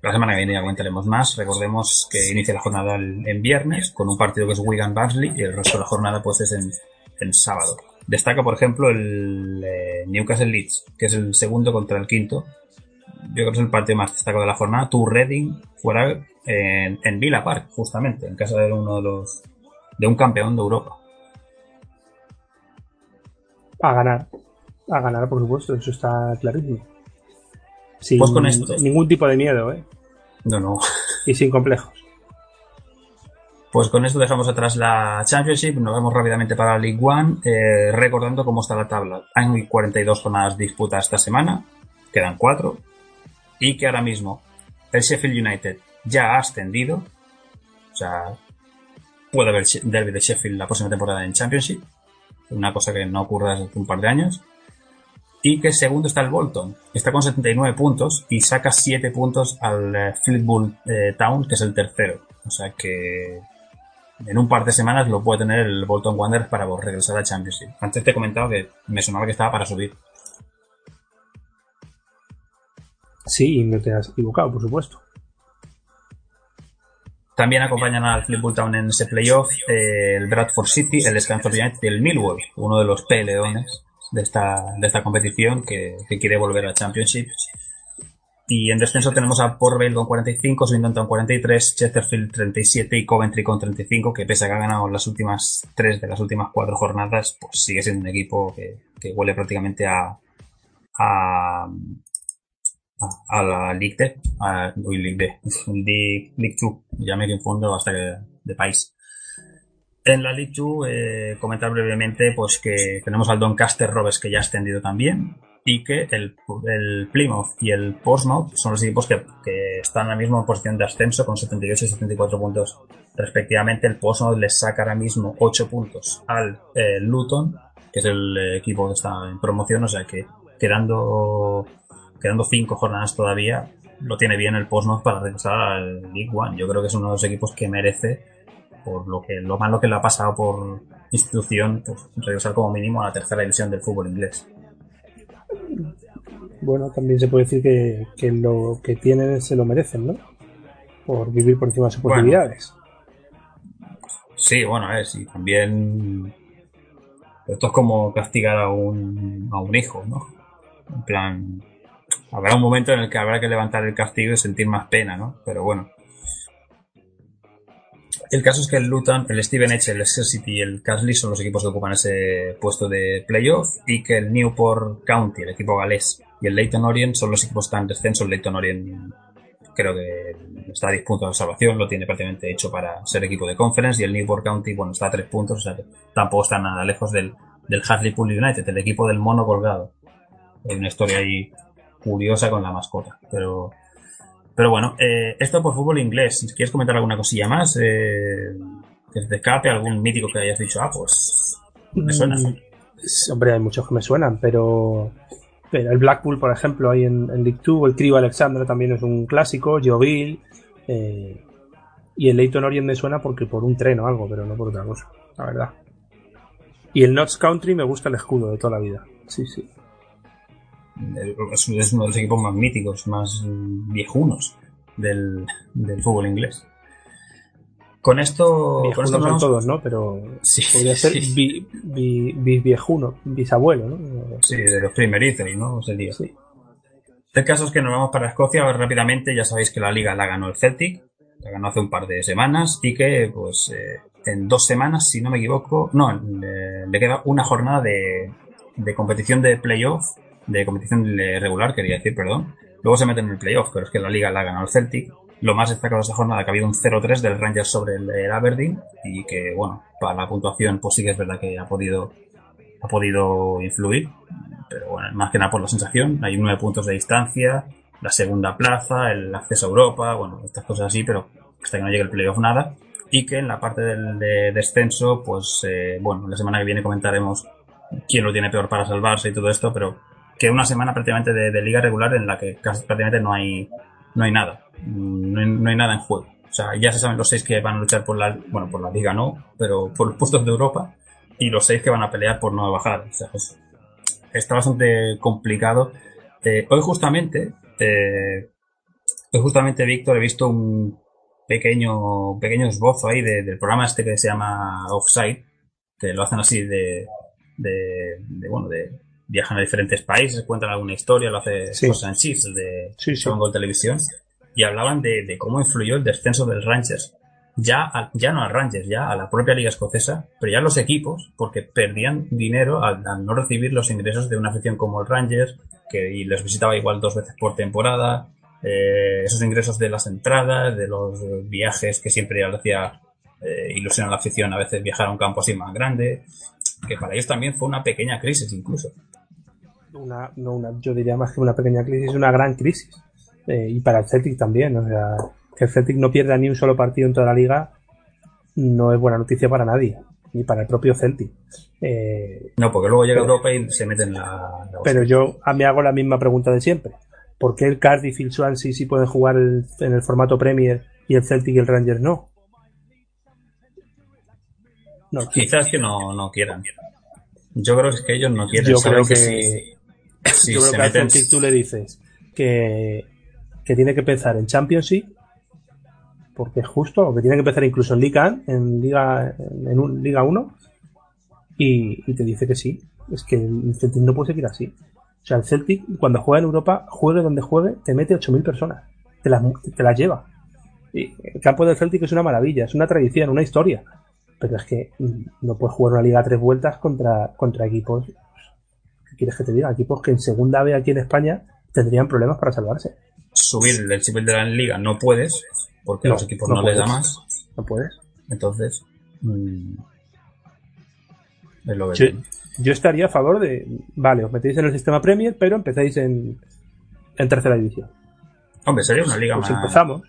la semana que viene ya comentaremos más. Recordemos que inicia la jornada en viernes con un partido que es Wigan Barnsley y el resto de la jornada pues es en, en sábado. Destaca, por ejemplo, el eh, Newcastle Leeds, que es el segundo contra el quinto. Yo creo que es el partido más destacado de la jornada. Tu Reading fuera en, en Villa Park, justamente, en casa de uno de los de un campeón de Europa. A ganar. A ganar, por supuesto, eso está clarísimo. Sin Pues con esto. ningún tipo de miedo, ¿eh? No, no. Y sin complejos. Pues con esto dejamos atrás la Championship, nos vamos rápidamente para la League One, eh, recordando cómo está la tabla. Hay 42 jornadas disputadas esta semana, quedan 4, y que ahora mismo el Sheffield United ya ha ascendido, o sea, puede haber derby de Sheffield la próxima temporada en Championship, una cosa que no ocurre desde hace un par de años, y que segundo está el Bolton, está con 79 puntos y saca 7 puntos al eh, Fleetwood eh, Town, que es el tercero. O sea que en un par de semanas lo puede tener el Bolton Wanderers para regresar a Championship. Antes te he comentado que me sonaba que estaba para subir. Sí, y no te has equivocado, por supuesto. También acompañan al Fleetwood Town en ese playoff eh, el Bradford City, el Stanford United y el Millwall, uno de los peleones de esta, de esta competición que, que quiere volver a Championship. Y en descenso tenemos a Port con 45, Swindon Town 43, Chesterfield 37 y Coventry con 35, que pese a que ha ganado las últimas tres de las últimas cuatro jornadas, pues sigue siendo un equipo que, que huele prácticamente a, a, a, a la League D, a, uy, League D, (laughs) League, League 2, ya me confundo hasta que de país. En la League 2, eh, comentar brevemente pues que tenemos al Doncaster Rovers que ya ha ascendido también y que el, el Plymouth y el Portsmouth son los equipos que, que están ahora mismo en posición de ascenso con 78 y 74 puntos respectivamente. El Portsmouth les saca ahora mismo 8 puntos al eh, Luton, que es el equipo que está en promoción, o sea que quedando quedando 5 jornadas todavía, lo tiene bien el Portsmouth para regresar al League One. Yo creo que es uno de los equipos que merece por lo que lo malo que le ha pasado por institución, pues regresar como mínimo a la tercera división del fútbol inglés. Bueno, también se puede decir que, que lo que tienen se lo merecen, ¿no? Por vivir por encima de sus Bueno. posibilidades. Sí, bueno, ver, sí, también esto es como castigar a un, a un hijo, ¿no? En plan, habrá un momento en el que habrá que levantar el castigo y sentir más pena, ¿no? Pero bueno. El caso es que el Luton, el Steven Edge, el Leicester City y el Carlisle son los equipos que ocupan ese puesto de playoff y que el Newport County, el equipo galés, y el Leyton Orient son los equipos que están en descenso. El Leyton Orient creo que está a 10 puntos de salvación, lo tiene prácticamente hecho para ser equipo de conference y el Newport County, bueno, está a 3 puntos, o sea que tampoco está nada lejos del, del Hartlepool United, el equipo del mono colgado. Hay una historia ahí curiosa con la mascota, pero pero bueno, eh, esto por fútbol inglés. Si ¿Quieres comentar alguna cosilla más? Eh, escape algún mítico que hayas dicho, ah, pues me suena. Mm, Hombre, hay muchos que me suenan, pero, el Blackpool, por ejemplo, ahí en, en League 2, el Crivo Alexandra también es un clásico, Jovil, eh, y el Leighton Orient me suena porque por un tren o algo, pero no por otra cosa, la verdad. Y el Notts Country me gusta el escudo de toda la vida. Sí, sí. Es, uno de los equipos más míticos, más viejunos del, del fútbol inglés. Con esto, con esto vamos- todos, ¿no? Pero Sí, podría ser sí. bi- bi- bisviejuno, bisabuelo, ¿no? Sí, de los primerizos, ¿no? Sería. Sí. El caso es que nos vamos para Escocia rápidamente. Ya sabéis que la liga la ganó el Celtic, la ganó hace un par de semanas y que, pues, eh, en dos semanas, si no me equivoco, no, le, le queda una jornada de, de competición de playoff, de competición regular, quería decir, perdón. Luego se meten en el playoff, pero es que la liga la ganó el Celtic. Lo más destacado de esa jornada que ha habido un 0-3 del Rangers sobre el, Aberdeen y que, bueno, para la puntuación, pues sí que es verdad que ha podido, ha podido influir pero bueno, más que nada por la sensación. Hay nueve puntos de distancia, la segunda plaza, el acceso a Europa, bueno, estas cosas así, pero hasta que no llegue el playoff nada. Y que en la parte del de descenso, pues eh, bueno, la semana que viene comentaremos quién lo tiene peor para salvarse y todo esto, pero que una semana prácticamente de, liga regular en la que casi prácticamente no hay, no hay nada, Mm, no hay, no hay nada en juego. O sea, ya se saben los seis que van a luchar por la, bueno, por la liga no, pero por los puestos de Europa y los seis que van a pelear por no bajar. O sea, pues, está bastante complicado. Eh, hoy justamente Eh, pues justamente, Víctor, he visto un pequeño, pequeño esbozo ahí de- del programa este que se llama Offside, que lo hacen así de, de, bueno, de viajan a diferentes países, cuentan alguna historia, lo hace Sí. El de Sí, sí. Goal Televisión, y hablaban de, de cómo influyó el descenso del Rangers. Ya, a- ya no al Rangers, ya a la propia liga escocesa, pero ya los equipos, porque perdían dinero al, al no recibir los ingresos de una afición como el Rangers, que y les visitaba igual dos veces por temporada, eh, esos ingresos de las entradas, de los viajes que siempre hacía eh, ilusión a la afición a veces viajar a un campo así más grande, que para ellos también fue una pequeña crisis incluso. Una, no una, yo diría más que una pequeña crisis, una gran crisis. Eh, y para el Celtic también. O sea, que el Celtic no pierda ni un solo partido en toda la liga no es buena noticia para nadie, ni para el propio Celtic. Eh, No, porque luego llega Pero- Europa y se meten la... la pero yo a- me hago la misma pregunta de siempre. ¿Por qué el Cardiff y el Swansea sí pueden jugar el- en el formato Premier y el Celtic y el Rangers no? No, Quizás que no, no quieran. Yo creo que es que ellos no quieren. Yo creo que- yo creo que al meten- Celtic tú le dices que, que tiene que pensar en Championship porque es justo, o que tiene que empezar incluso en Liga, en Liga, en un- Liga 1 y, y te dice que sí. Es que el Celtic no puede seguir así. O sea, el Celtic cuando juega en Europa, juegue donde juegue, te mete 8.000 personas. Te las, te las lleva. Y el campo del Celtic es una maravilla, es una tradición, una historia. Pero es que no puedes jugar una liga a tres vueltas contra, contra equipos ¿Qué quieres que te diga? Equipos que en segunda B aquí en España tendrían problemas para salvarse. subir el chip de la liga no puedes, porque No, los equipos no no, les da más. No puedes. Entonces, mm, es lo que Yo, estaría a favor de, vale, os metéis en el sistema Premier, pero empezáis en, en tercera división. Hombre, sería una liga Pues más. empezamos.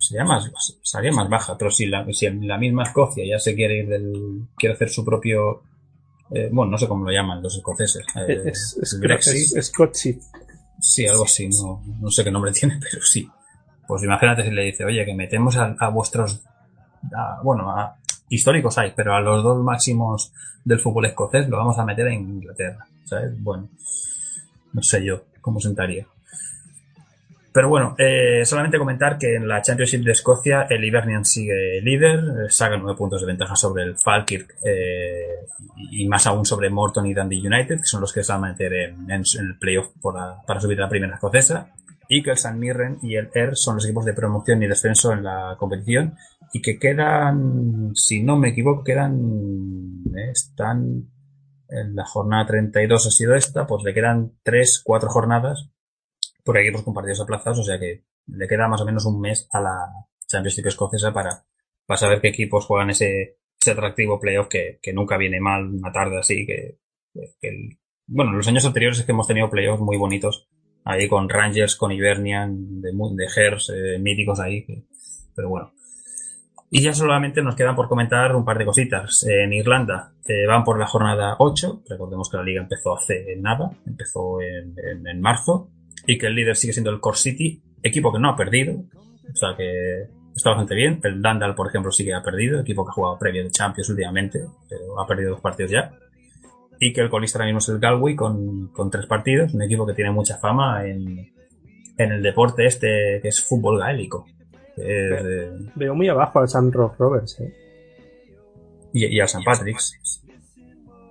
Sería más, sería más baja, pero si la, si la misma Escocia ya se quiere ir del. quiere hacer su propio. Eh, bueno, no sé cómo lo llaman los escoceses. eh, es, Brexit. Sí, algo así, no, no sé qué nombre (laughs) tiene, pero sí. Pues imagínate si le dice, oye, que metemos a, a vuestros, a- bueno, a históricos hay, pero a los dos máximos del fútbol escocés lo vamos a meter en Inglaterra, ¿sabes? Bueno, no sé yo cómo sentaría. Pero bueno, eh, solamente comentar que en la Championship de Escocia el Hibernian sigue líder, eh, saca nueve puntos de ventaja sobre el Falkirk eh, y más aún sobre Morton y Dundee United, que son los que se van a meter en, el playoff para subir a la primera escocesa, y que el San Mirren y el Air son los equipos de promoción y descenso en la competición, y que quedan, si no me equivoco, quedan, eh, están en la jornada 32 ha sido esta, pues le quedan 3, 4 jornadas por equipos con partidos aplazados, o sea que le queda más o menos un mes a la Championship escocesa para, para saber qué equipos juegan ese, ese atractivo playoff que, que nunca viene mal una tarde así, que, el- bueno, en los años anteriores es que hemos tenido playoffs muy bonitos, ahí con Rangers, con Hibernian, de, de Hers, eh, míticos ahí, pero bueno. Y ya solamente nos quedan por comentar un par de cositas. En Irlanda eh, van por la jornada 8. Recordemos que la liga empezó hace nada, empezó en, en- en marzo. Y que el líder sigue siendo el Core City, equipo que no ha perdido. O sea que está bastante bien. El Dandal, por ejemplo, sí que ha perdido, equipo que ha jugado previo de Champions últimamente, pero ha perdido dos partidos ya. Y que el colista ahora mismo es el Galway con, con tres partidos, un equipo que tiene mucha fama en, en el deporte este que es fútbol gaélico. es, eh, Veo muy abajo al San Rock Rovers, ¿eh? y, y al St. Patrick's.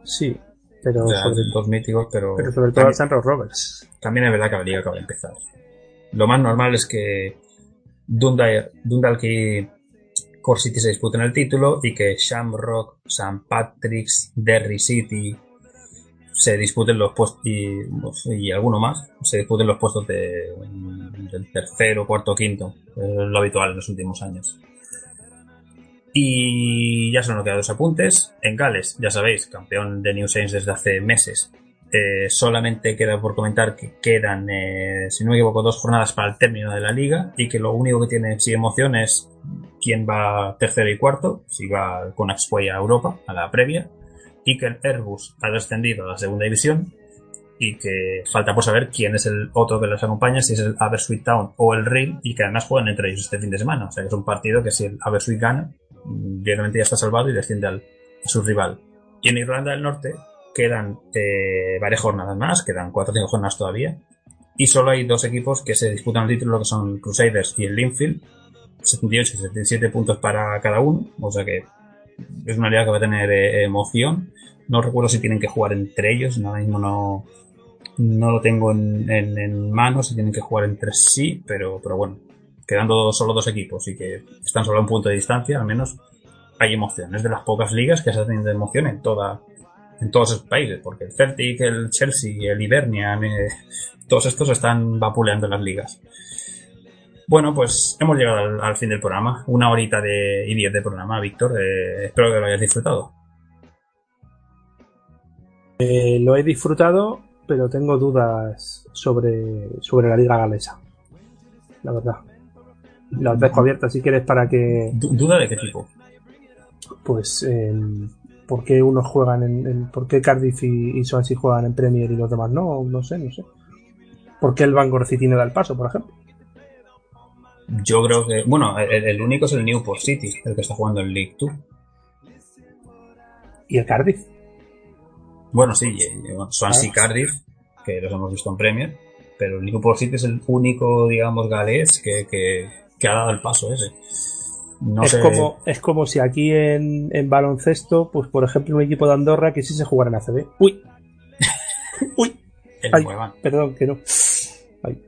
Sí, pero, sea, sobre, dos míticos, pero, pero sobre todo también, San Rock Rovers. también es verdad que la liga acaba de empezar. Lo más normal es que Dundalk, y Core City se disputen el título y que Shamrock, St. Patrick's, Derry City se disputen los puestos y, y alguno más se disputen los puestos de, del tercero, cuarto, quinto, es lo habitual en los últimos años. Y ya solo nos quedan dos apuntes. En Gales, ya sabéis, campeón de New Saints desde hace meses. Eh, solamente queda por comentar que quedan, eh, si no me equivoco, dos jornadas para el término de la liga y que lo único que tiene sí emoción es quién va tercero y cuarto, si va con Axway a Europa, a la previa, y que el Airbus ha descendido a la segunda división y que falta por saber quién es el otro que les acompaña, si es el Aberystwyth Town o el Real, y que además juegan entre ellos este fin de semana. O sea que es un partido que si el Aberystwyth gana, directamente ya está salvado y desciende al, a su rival. Y en Irlanda del Norte quedan eh, varias jornadas más, quedan cuatro o cinco jornadas todavía, Y solo hay dos equipos que se disputan el título, que son Crusaders y el Linfield. 78 y 77 puntos para cada uno. O sea que es una liga que va a tener eh, emoción. No recuerdo si tienen que jugar entre ellos. Ahora mismo no, no lo tengo en, en, mano, si tienen que jugar entre sí. Pero, pero bueno, quedando solo dos equipos y que están solo a un punto de distancia, al menos hay emoción. Es de las pocas ligas que se ha tenido emoción en toda en todos esos países, porque el Celtic, el Chelsea, el Hibernian, eh, todos estos están vapuleando las ligas. Bueno, pues hemos llegado al, al fin del programa. Una horita de, y diez de programa, Víctor. Eh, espero que lo hayas disfrutado. Eh, lo he disfrutado, pero tengo dudas sobre, sobre la liga galesa. La verdad. Las dejo abiertas si quieres para que... Du- ¿Duda de qué tipo? Pues, eh, ¿por qué unos juegan en... en- ¿Por qué Cardiff y, y Swansea juegan en Premier y los demás no? No sé, no sé. ¿Por qué el Bangor City no da el paso, por ejemplo? Yo creo que, bueno, el, el único es el Newport City, el que está jugando en League 2. ¿Y el Cardiff? Bueno, sí, Swansea y Cardiff, que los hemos visto en Premier, pero el Newport City es el único, digamos, galés que, que, que ha dado el paso ese. No es, sé. como, es como si aquí en, en baloncesto, pues por ejemplo, un equipo de Andorra que sí se jugara en ACB. ¡Uy! (laughs) ¡Uy! el Ay, Muevan. perdón, que no. Ay.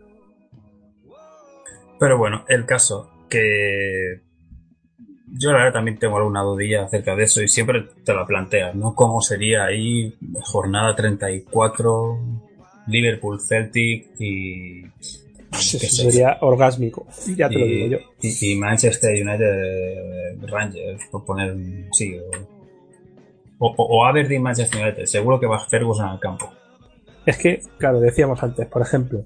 Pero bueno, el caso que yo la verdad también tengo alguna dudilla acerca de eso y siempre te la planteas, ¿no? ¿Cómo sería ahí jornada 34, Liverpool, Celtic y... Pues eso sería orgásmico. Ya te lo digo yo. y- y Manchester United eh, Rangers, por poner un- sí, o, o, o Aberdeen Manchester United, seguro que va Ferguson al campo. Es que, claro, decíamos antes, por ejemplo,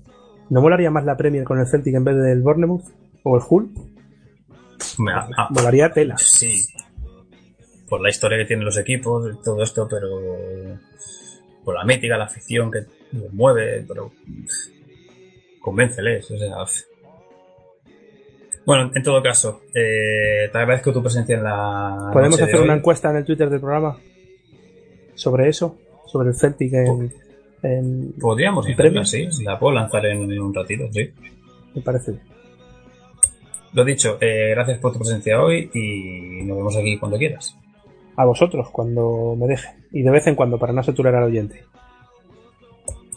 ¿no molaría más la Premier con el Celtic en vez del Bournemouth? ¿O el Hull? Me- ah, Molaría tela. Sí. Por la historia que tienen los equipos, y todo esto, pero. Por la mítica, la afición que mueve, pero. Convénceles, o sea. Bueno, en todo caso, eh, te agradezco tu presencia en la. ¿Podemos hacer una encuesta en el Twitter del programa? Sobre eso, sobre el Celtic en, en- Podríamos Premier. sí. La puedo lanzar en, en un ratito, sí. Me parece. bien. Lo dicho, eh, gracias por tu presencia hoy y nos vemos aquí cuando quieras. A vosotros, cuando me deje. Y de vez en cuando, para no saturar al oyente.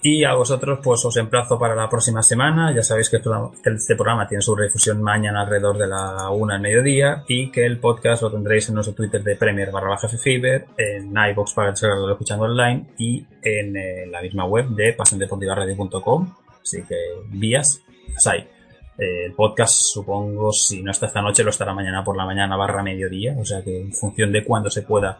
Y a vosotros, pues os emplazo para la próxima semana. Ya sabéis que este programa tiene su difusión mañana alrededor de la una al mediodía y que el podcast lo tendréis en nuestro Twitter de Premier barra baja Fever, en iVoox para seguirlo escuchando online y en eh, la misma web de pasiondeportivaradio.com. Así que vías, las hay. Eh, el podcast, supongo, si no está esta noche, lo estará mañana por la mañana barra mediodía. O sea que en función de cuándo se pueda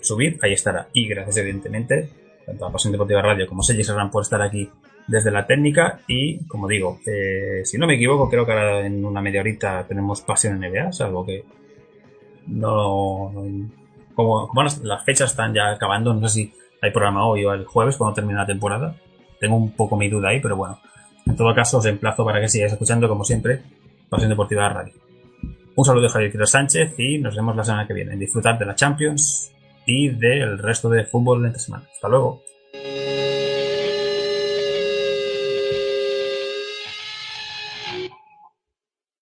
subir, ahí estará. Y gracias, evidentemente, tanto a Pasión Deportiva Radio como a Selly Serrán por estar aquí desde la técnica. Y, como digo, eh, si no me equivoco, creo que ahora en una media horita tenemos Pasión NBA, salvo que no. Como, como las, fechas están ya acabando, no sé si hay programa hoy o el jueves cuando termine la temporada. Tengo un poco mi duda ahí, pero bueno. En todo caso, os emplazo para que sigáis escuchando, como siempre, Pasión Deportiva Radio. Un saludo de Javier Sánchez y nos vemos la semana que viene. Disfrutad de la Champions y del resto de fútbol entre semana. Hasta luego.